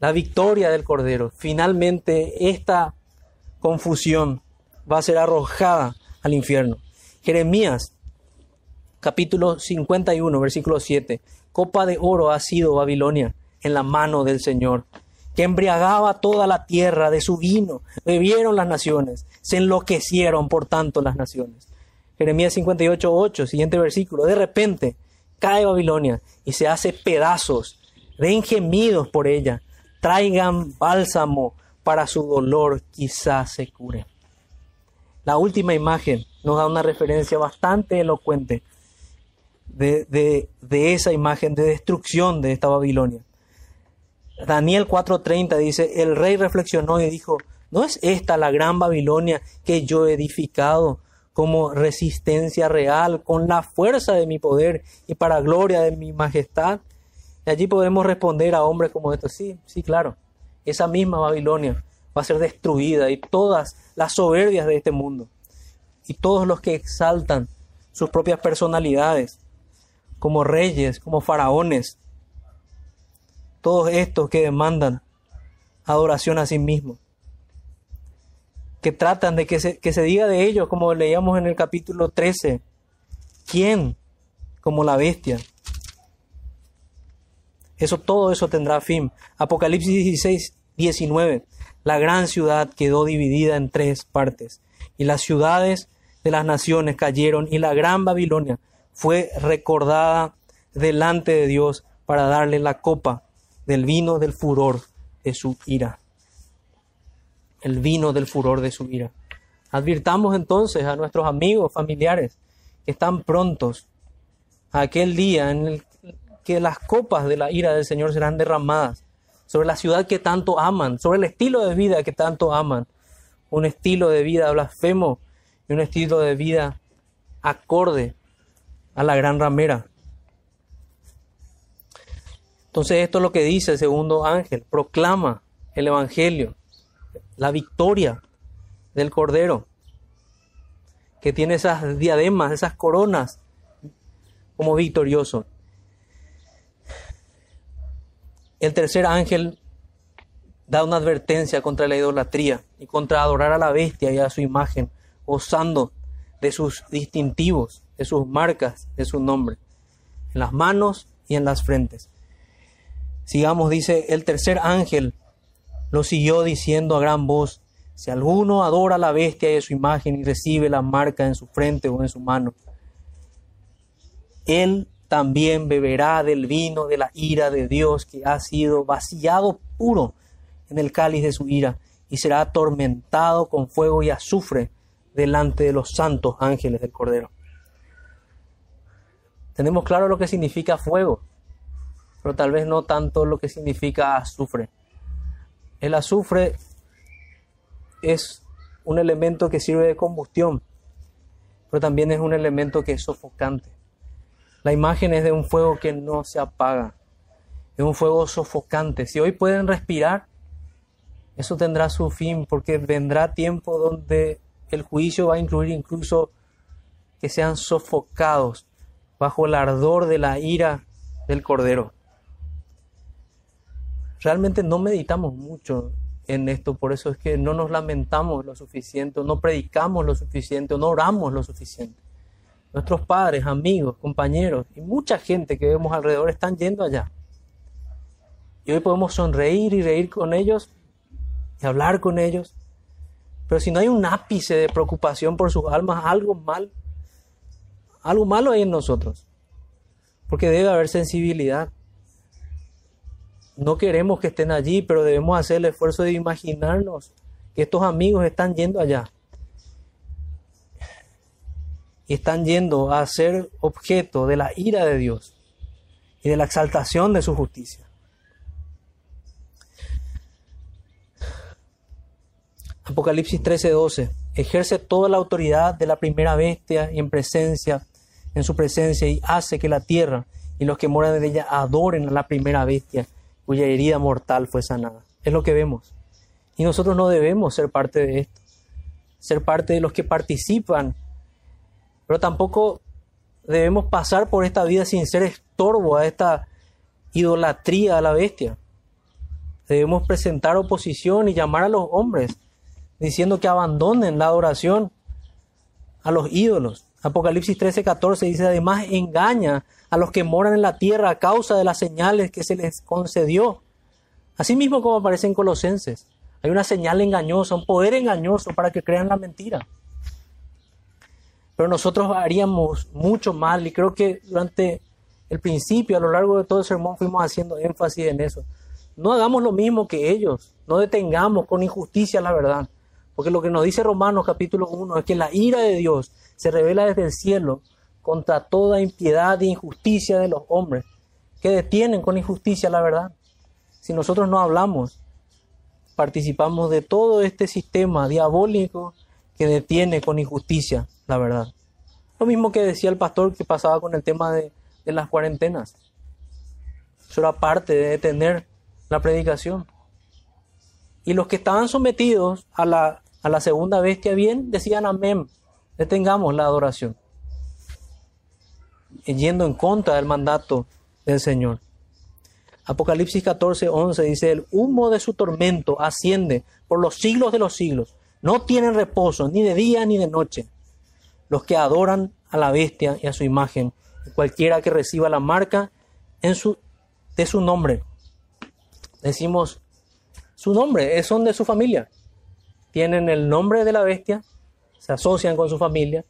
La victoria del Cordero. Finalmente esta confusión va a ser arrojada al infierno. Jeremías capítulo 51, versículo 7. Copa de oro ha sido Babilonia en la mano del Señor, que embriagaba toda la tierra de su vino. Bebieron las naciones, se enloquecieron por tanto las naciones. Jeremías 58, 8, siguiente versículo. De repente cae Babilonia y se hace pedazos. Den gemidos por ella. Traigan bálsamo para su dolor, quizás se cure. La última imagen nos da una referencia bastante elocuente de, de esa imagen de destrucción de esta Babilonia. Daniel 4:30 dice, el rey reflexionó y dijo, ¿no es esta la gran Babilonia que yo he edificado como resistencia real, con la fuerza de mi poder y para gloria de mi majestad. Y allí podemos responder a hombres como estos, sí, sí, claro, esa misma Babilonia va a ser destruida y todas las soberbias de este mundo y todos los que exaltan sus propias personalidades como reyes, como faraones, todos estos que demandan adoración a sí mismos que tratan de que se, que se diga de ellos, como leíamos en el capítulo 13, ¿quién como la bestia? Eso, todo eso tendrá fin. Apocalipsis 16, 19. La gran ciudad quedó dividida en tres partes, y las ciudades de las naciones cayeron, y la gran Babilonia fue recordada delante de Dios para darle la copa del vino del furor de su ira el vino del furor de su ira. Advirtamos entonces a nuestros amigos, familiares, que están prontos a aquel día en el que las copas de la ira del Señor serán derramadas sobre la ciudad que tanto aman, sobre el estilo de vida que tanto aman, un estilo de vida blasfemo y un estilo de vida acorde a la gran ramera. Entonces esto es lo que dice el segundo ángel, proclama el Evangelio, la victoria del Cordero, que tiene esas diademas, esas coronas como victorioso. El tercer ángel da una advertencia contra la idolatría y contra adorar a la bestia y a su imagen, gozando de sus distintivos, de sus marcas, de su nombre, en las manos y en las frentes. Sigamos, dice el tercer ángel, lo siguió diciendo a gran voz, si alguno adora a la bestia y a su imagen y recibe la marca en su frente o en su mano, él también beberá del vino de la ira de Dios que ha sido vaciado puro en el cáliz de su ira y será atormentado con fuego y azufre delante de los santos ángeles del Cordero. Tenemos claro lo que significa fuego, pero tal vez no tanto lo que significa azufre. El azufre es un elemento que sirve de combustión, pero también es un elemento que es sofocante. La imagen es de un fuego que no se apaga, es un fuego sofocante. Si hoy pueden respirar, eso tendrá su fin, porque vendrá tiempo donde el juicio va a incluir incluso que sean sofocados bajo el ardor de la ira del Cordero. Realmente no meditamos mucho en esto, por eso es que no nos lamentamos lo suficiente, no predicamos lo suficiente, no oramos lo suficiente. Nuestros padres, amigos, compañeros y mucha gente que vemos alrededor están yendo allá. Y hoy podemos sonreír y reír con ellos y hablar con ellos. Pero si no hay un ápice de preocupación por sus almas, algo mal, algo malo hay en nosotros. Porque debe haber sensibilidad. No queremos que estén allí, pero debemos hacer el esfuerzo de imaginarnos que estos amigos están yendo allá. Y están yendo a ser objeto de la ira de Dios y de la exaltación de su justicia. Apocalipsis 13:12 ejerce toda la autoridad de la primera bestia en presencia en su presencia y hace que la tierra y los que moran en ella adoren a la primera bestia cuya herida mortal fue sanada. Es lo que vemos. Y nosotros no debemos ser parte de esto, ser parte de los que participan pero tampoco debemos pasar por esta vida sin ser estorbo a esta idolatría a la bestia. Debemos presentar oposición y llamar a los hombres diciendo que abandonen la adoración a los ídolos. Apocalipsis 13, 14 dice, además engaña a los que moran en la tierra a causa de las señales que se les concedió. Asimismo como aparece en Colosenses, hay una señal engañosa, un poder engañoso para que crean la mentira. Pero nosotros haríamos mucho mal y creo que durante el principio, a lo largo de todo el sermón, fuimos haciendo énfasis en eso. No hagamos lo mismo que ellos, no detengamos con injusticia la verdad. Porque lo que nos dice Romanos capítulo 1 es que la ira de Dios se revela desde el cielo contra toda impiedad e injusticia de los hombres que detienen con injusticia la verdad. Si nosotros no hablamos, participamos de todo este sistema diabólico que detiene con injusticia la verdad. Lo mismo que decía el pastor que pasaba con el tema de, las cuarentenas. Eso era parte de detener la predicación. Y los que estaban sometidos a la, a la segunda bestia bien decían amén, detengamos la adoración. Yendo en contra del mandato del Señor. Apocalipsis 14, 11 dice, el humo de su tormento asciende por los siglos de los siglos. No tienen reposo ni de día ni de noche los que adoran a la bestia y a su imagen, cualquiera que reciba la marca en su, de su nombre. Decimos su nombre, son de su familia. Tienen el nombre de la bestia, se asocian con su familia,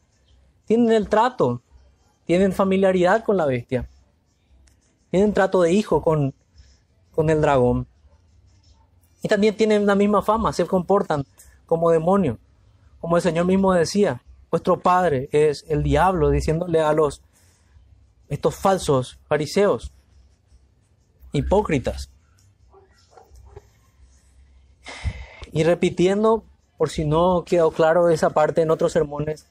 tienen el trato, tienen familiaridad con la bestia, tienen trato de hijo con, con el dragón. Y también tienen la misma fama, se comportan como demonios. Como el Señor mismo decía, vuestro padre es el diablo, diciéndole a los estos falsos fariseos, hipócritas. Y repitiendo, por si no quedó claro esa parte en otros sermones,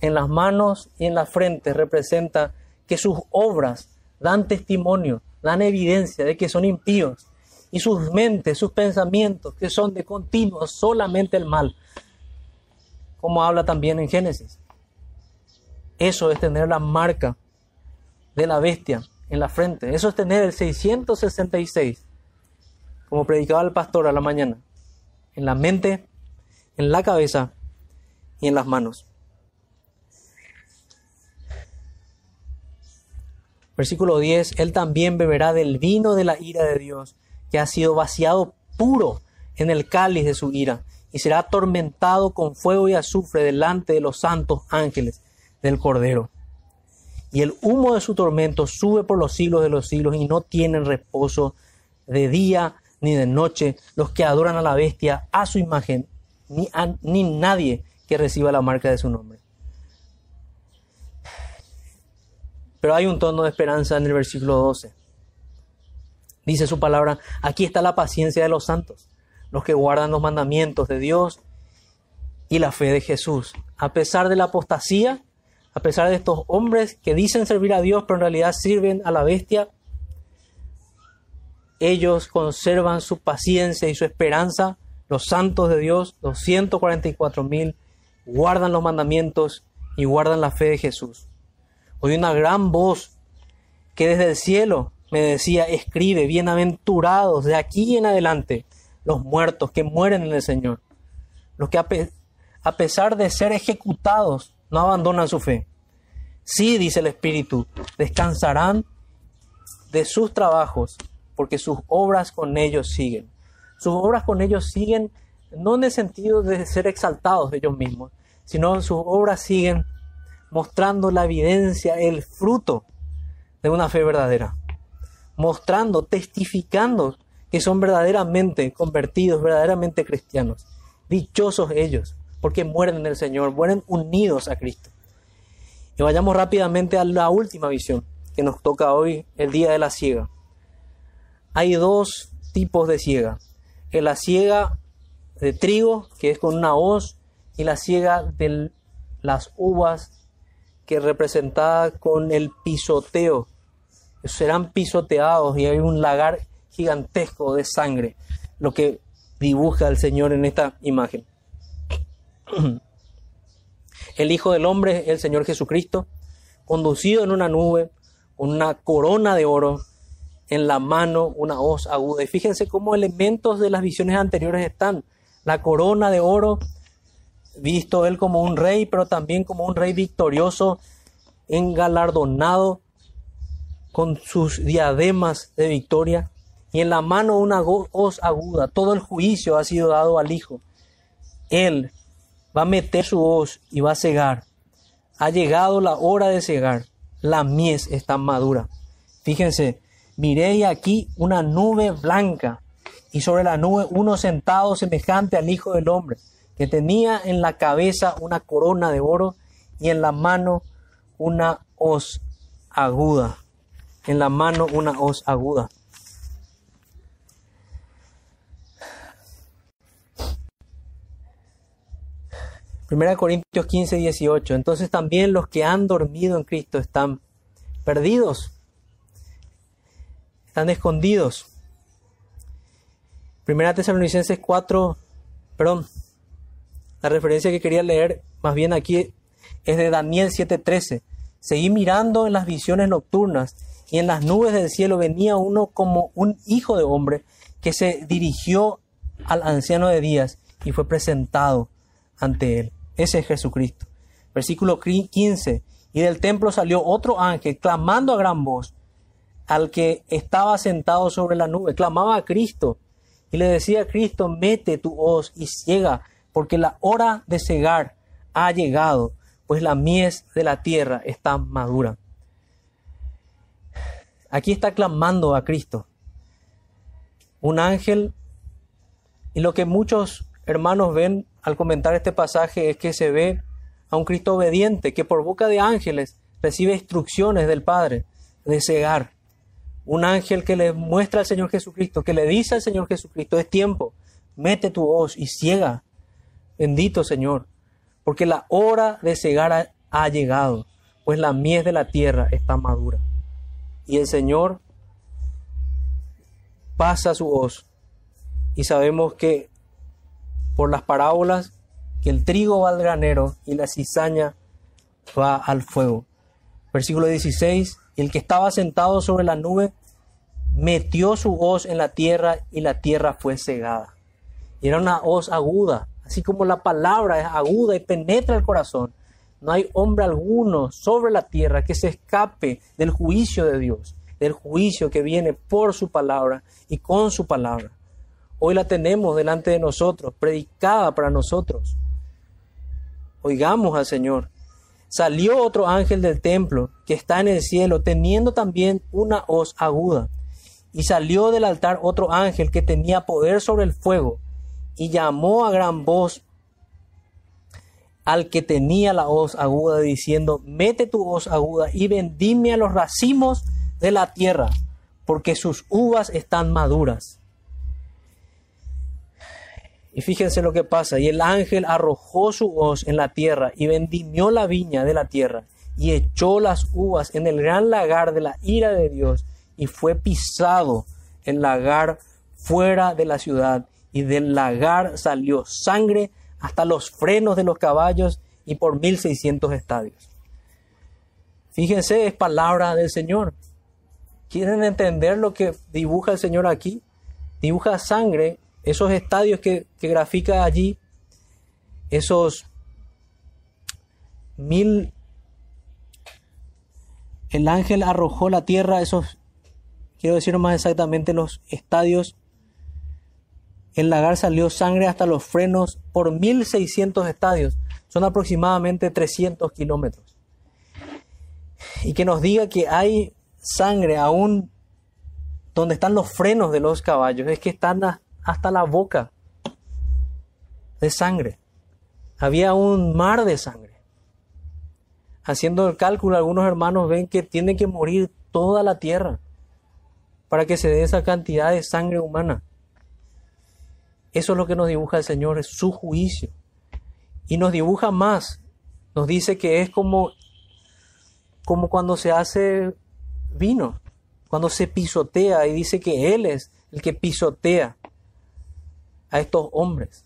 en las manos y en la frente representa que sus obras dan testimonio, dan evidencia de que son impíos, y sus mentes, sus pensamientos, que son de continuo solamente el mal, como habla también en Génesis. Eso es tener la marca de la bestia en la frente. Eso es tener el 666, como predicaba el pastor a la mañana, en la mente, en la cabeza y en las manos. Versículo 10, Él también beberá del vino de la ira de Dios, que ha sido vaciado puro en el cáliz de su ira y será atormentado con fuego y azufre delante de los santos ángeles del Cordero. y el humo de su tormento sube por los siglos de los siglos y no tienen reposo de día ni de noche los que adoran a la bestia, a su imagen, ni, ni nadie que reciba la marca de su nombre. Pero hay un tono de esperanza en el versículo 12. Dice su palabra, aquí está la paciencia de los santos, los que guardan los mandamientos de Dios y la fe de Jesús. A pesar de la apostasía, a pesar de estos hombres que dicen servir a Dios, pero en realidad sirven a la bestia, ellos conservan su paciencia y su esperanza. Los santos de Dios, los 144 mil, guardan los mandamientos y guardan la fe de Jesús. Oí una gran voz que desde el cielo me decía, escribe, bienaventurados de aquí en adelante los muertos que mueren en el Señor, los que a, pesar de ser ejecutados no abandonan su fe. Sí, dice el Espíritu, descansarán de sus trabajos, porque sus obras con ellos siguen. Sus obras con ellos siguen no en el sentido de ser exaltados ellos mismos, sino sus obras siguen mostrando la evidencia, el fruto de una fe verdadera, mostrando, testificando que son verdaderamente convertidos, verdaderamente cristianos. Dichosos ellos, porque mueren en el Señor, mueren unidos a Cristo. Y vayamos rápidamente a la última visión que nos toca hoy, el día de la ciega. Hay dos tipos de ciega. La ciega de trigo, que es con una hoz, y la ciega de las uvas, que es representada con el pisoteo. Serán pisoteados y hay un lagar gigantesco de sangre, lo que dibuja el Señor en esta imagen. El Hijo del Hombre, el Señor Jesucristo, conducido en una nube, con una corona de oro, en la mano una hoz aguda. Y fíjense cómo elementos de las visiones anteriores están. La corona de oro, visto él como un rey, pero también como un rey victorioso, engalardonado con sus diademas de victoria. Y en la mano una hoz aguda. Todo el juicio ha sido dado al Hijo. Él va a meter su hoz y va a cegar. Ha llegado la hora de cegar. La mies está madura. Fíjense, miré aquí una nube blanca y sobre la nube uno sentado semejante al Hijo del Hombre, que tenía en la cabeza una corona de oro y en la mano una hoz aguda. En la mano una hoz aguda. Primera Corintios 15, 18. Entonces también los que han dormido en Cristo están perdidos, están escondidos. Primera Tesalonicenses 4, perdón, la referencia que quería leer más bien aquí es de Daniel 7:13. Seguí mirando en las visiones nocturnas y en las nubes del cielo venía uno como un hijo de hombre que se dirigió al anciano de días y fue presentado ante él. Ese es Jesucristo. Versículo 15. Y del templo salió otro ángel clamando a gran voz al que estaba sentado sobre la nube. Clamaba a Cristo y le decía a Cristo, mete tu hoz y ciega, porque la hora de cegar ha llegado, pues la mies de la tierra está madura. Aquí está clamando a Cristo. Un ángel, y lo que muchos hermanos ven al comentar este pasaje es que se ve a un Cristo obediente que por boca de ángeles recibe instrucciones del Padre de cegar. Un ángel que le muestra al Señor Jesucristo, que le dice al Señor Jesucristo, es tiempo, mete tu voz y ciega. Bendito Señor, porque la hora de cegar ha, llegado, pues la mies de la tierra está madura. Y el Señor pasa su voz. Y sabemos que por las parábolas que el trigo va al granero y la cizaña va al fuego. Versículo 16, el que estaba sentado sobre la nube metió su hoz en la tierra y la tierra fue cegada. Y era una hoz aguda, así como la palabra es aguda y penetra el corazón. No hay hombre alguno sobre la tierra que se escape del juicio de Dios, del juicio que viene por su palabra y con su palabra. Hoy la tenemos delante de nosotros, predicada para nosotros. Oigamos al Señor. Salió otro ángel del templo que está en el cielo, teniendo también una hoz aguda. Y salió del altar otro ángel que tenía poder sobre el fuego, y llamó a gran voz al que tenía la hoz aguda, diciendo, mete tu hoz aguda y vendime a los racimos de la tierra, porque sus uvas están maduras. Y fíjense lo que pasa. Y el ángel arrojó su hoz en la tierra y vendimió la viña de la tierra y echó las uvas en el gran lagar de la ira de Dios y fue pisado el lagar fuera de la ciudad y del lagar salió sangre hasta los frenos de los caballos y por 1600 estadios. Fíjense, es palabra del Señor. ¿Quieren entender lo que dibuja el Señor aquí? Dibuja sangre esos estadios que, grafica allí, esos mil, el ángel arrojó la tierra, esos, quiero decir más exactamente, los estadios, el lagar salió sangre hasta los frenos por 1600 estadios, son aproximadamente 300 kilómetros. Y que nos diga que hay sangre aún donde están los frenos de los caballos, es que están hasta la boca de sangre. Había un mar de sangre. Haciendo el cálculo, algunos hermanos ven que tiene que morir toda la tierra para que se dé esa cantidad de sangre humana. Eso es lo que nos dibuja el Señor, es su juicio. Y nos dibuja más. Nos dice que es como, como cuando se hace vino, cuando se pisotea y dice que Él es el que pisotea a estos hombres.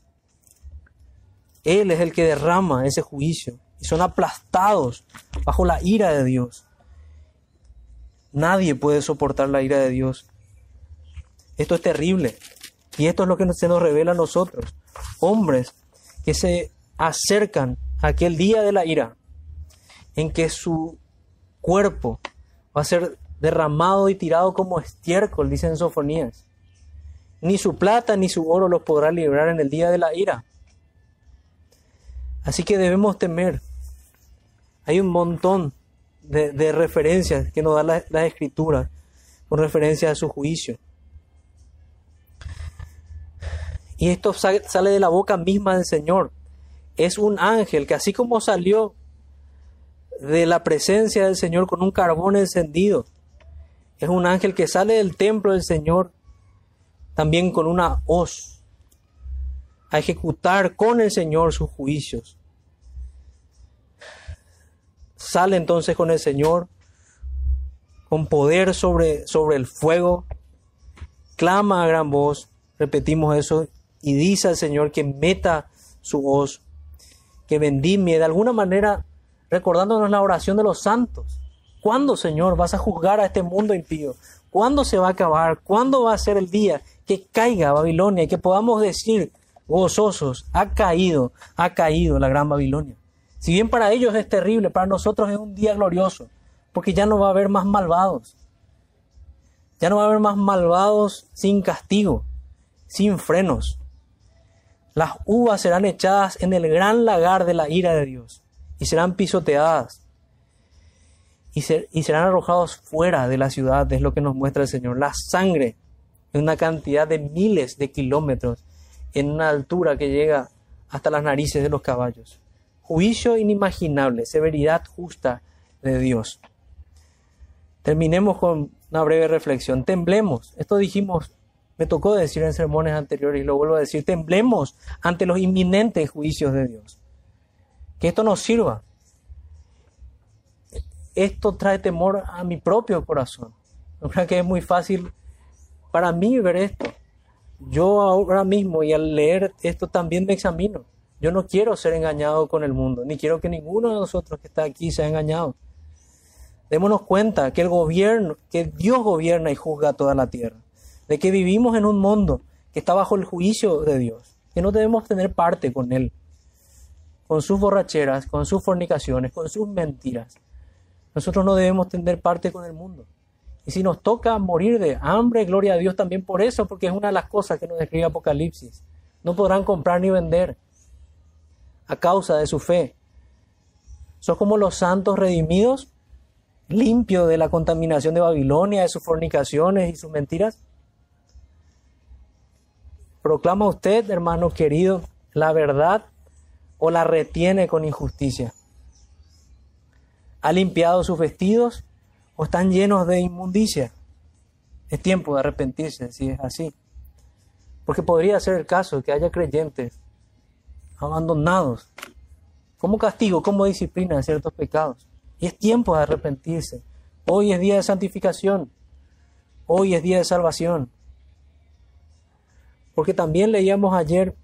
Él es el que derrama ese juicio y son aplastados bajo la ira de Dios. Nadie puede soportar la ira de Dios. Esto es terrible. Y esto es lo que se nos revela a nosotros. Hombres que se acercan a aquel día de la ira en que su cuerpo va a ser derramado y tirado como estiércol, dicen Sofonías. Ni su plata ni su oro los podrá librar en el día de la ira. Así que debemos temer. Hay un montón de, referencias que nos da las la escrituras con referencia a su juicio. Y esto sale de la boca misma del Señor. Es un ángel que así como salió de la presencia del Señor con un carbón encendido, es un ángel que sale del templo del Señor también con una hoz, a ejecutar con el Señor sus juicios. Sale entonces con el Señor, con poder sobre, sobre el fuego, clama a gran voz, repetimos eso, y dice al Señor que meta su hoz, que vendimie, de alguna manera recordándonos la oración de los santos. ¿Cuándo, Señor, vas a juzgar a este mundo impío? ¿Cuándo se va a acabar? ¿Cuándo va a ser el día que caiga Babilonia y que podamos decir gozosos, ha caído, ha caído la gran Babilonia. Si bien para ellos es terrible, para nosotros es un día glorioso, porque ya no va a haber más malvados. Ya no va a haber más malvados sin castigo, sin frenos. Las uvas serán echadas en el gran lagar de la ira de Dios y serán pisoteadas y, serán arrojados fuera de la ciudad, es lo que nos muestra el Señor. La sangre en una cantidad de miles de kilómetros, en una altura que llega hasta las narices de los caballos. Juicio inimaginable, severidad justa de Dios. Terminemos con una breve reflexión. Temblemos. Esto dijimos, me tocó decir en sermones anteriores y lo vuelvo a decir. Temblemos ante los inminentes juicios de Dios. Que esto nos sirva. Esto trae temor a mi propio corazón. No creo que es muy fácil para mí ver esto. Yo ahora mismo y al leer esto también me examino. Yo no quiero ser engañado con el mundo, ni quiero que ninguno de nosotros que está aquí sea engañado. Démonos cuenta que el gobierno, que Dios gobierna y juzga toda la tierra, de que vivimos en un mundo que está bajo el juicio de Dios, que no debemos tener parte con Él, con sus borracheras, con sus fornicaciones, con sus mentiras. Nosotros no debemos tener parte con el mundo. Y si nos toca morir de hambre, gloria a Dios también por eso, porque es una de las cosas que nos describe Apocalipsis. No podrán comprar ni vender a causa de su fe. ¿Sos como los santos redimidos, limpios de la contaminación de Babilonia, de sus fornicaciones y sus mentiras? ¿Proclama usted, hermano querido, la verdad o la retiene con injusticia? ¿Ha limpiado sus vestidos o están llenos de inmundicia? Es tiempo de arrepentirse si es así. Porque podría ser el caso que haya creyentes abandonados como castigo, como disciplina de ciertos pecados. Y es tiempo de arrepentirse. Hoy es día de santificación. Hoy es día de salvación. Porque también leíamos ayer,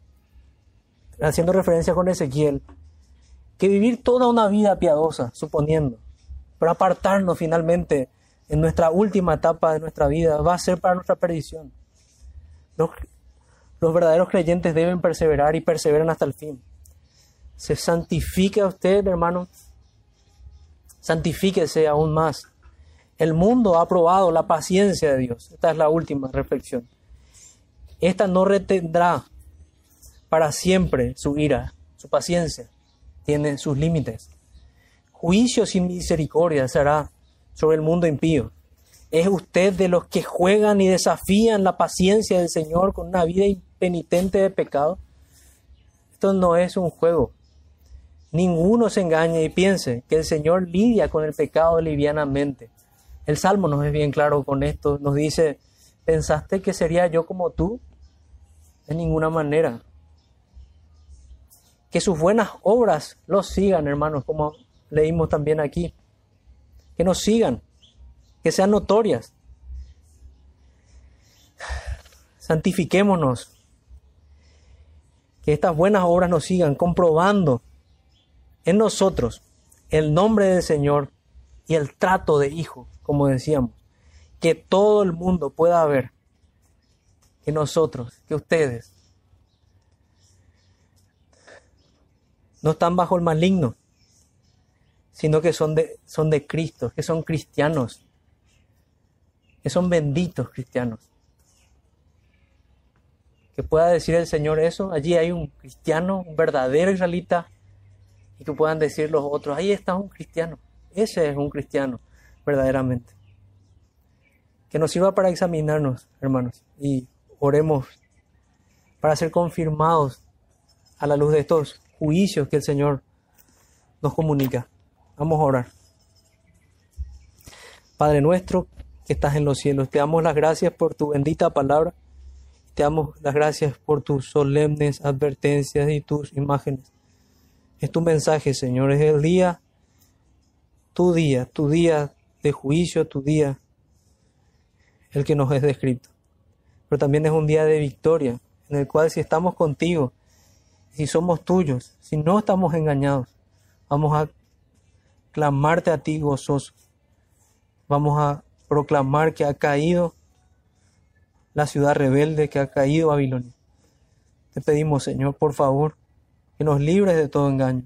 haciendo referencia con Ezequiel, que vivir toda una vida piadosa, suponiendo, para apartarnos finalmente en nuestra última etapa de nuestra vida, va a ser para nuestra perdición. Los verdaderos creyentes deben perseverar y perseveran hasta el fin. Se santifique a usted, hermano. Santifíquese aún más. El mundo ha probado la paciencia de Dios. Esta es la última reflexión. Esta no retendrá para siempre su ira, su paciencia. Tiene sus límites. Juicio sin misericordia será sobre el mundo impío. ¿Es usted de los que juegan y desafían la paciencia del Señor con una vida impenitente de pecado? Esto no es un juego. Ninguno se engañe y piense que el Señor lidia con el pecado livianamente. El Salmo nos es bien claro con esto. Nos dice, ¿pensaste que sería yo como tú? De ninguna manera. Que sus buenas obras los sigan, hermanos, como leímos también aquí. Que nos sigan, que sean notorias. Santifiquémonos. Que estas buenas obras nos sigan, comprobando en nosotros el nombre del Señor y el trato de hijo, como decíamos, que todo el mundo pueda ver que nosotros, que ustedes, no están bajo el maligno, sino que son de, son de Cristo, que son cristianos, que son benditos cristianos. Que pueda decir el Señor eso, allí hay un cristiano, un verdadero israelita, y que puedan decir los otros, ahí está un cristiano, ese es un cristiano verdaderamente. Que nos sirva para examinarnos, hermanos, y oremos para ser confirmados a la luz de estos juicios que el Señor nos comunica. Vamos a orar. Padre nuestro que estás en los cielos, te damos las gracias por tu bendita palabra. Te damos las gracias por tus solemnes advertencias y tus imágenes. Es tu mensaje, Señor, es el día, tu día, tu día de juicio, tu día, el que nos es descrito. Pero también es un día de victoria, en el cual si estamos contigo, si somos tuyos, si no estamos engañados, vamos a clamarte a ti gozoso. Vamos a proclamar que ha caído la ciudad rebelde, que ha caído Babilonia. Te pedimos, Señor, por favor, que nos libres de todo engaño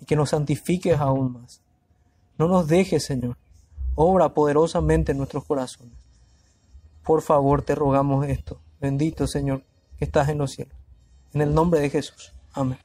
y que nos santifiques aún más. No nos dejes, Señor. Obra poderosamente en nuestros corazones. Por favor, te rogamos esto. Bendito, Señor, que estás en los cielos. En el nombre de Jesús. Amén.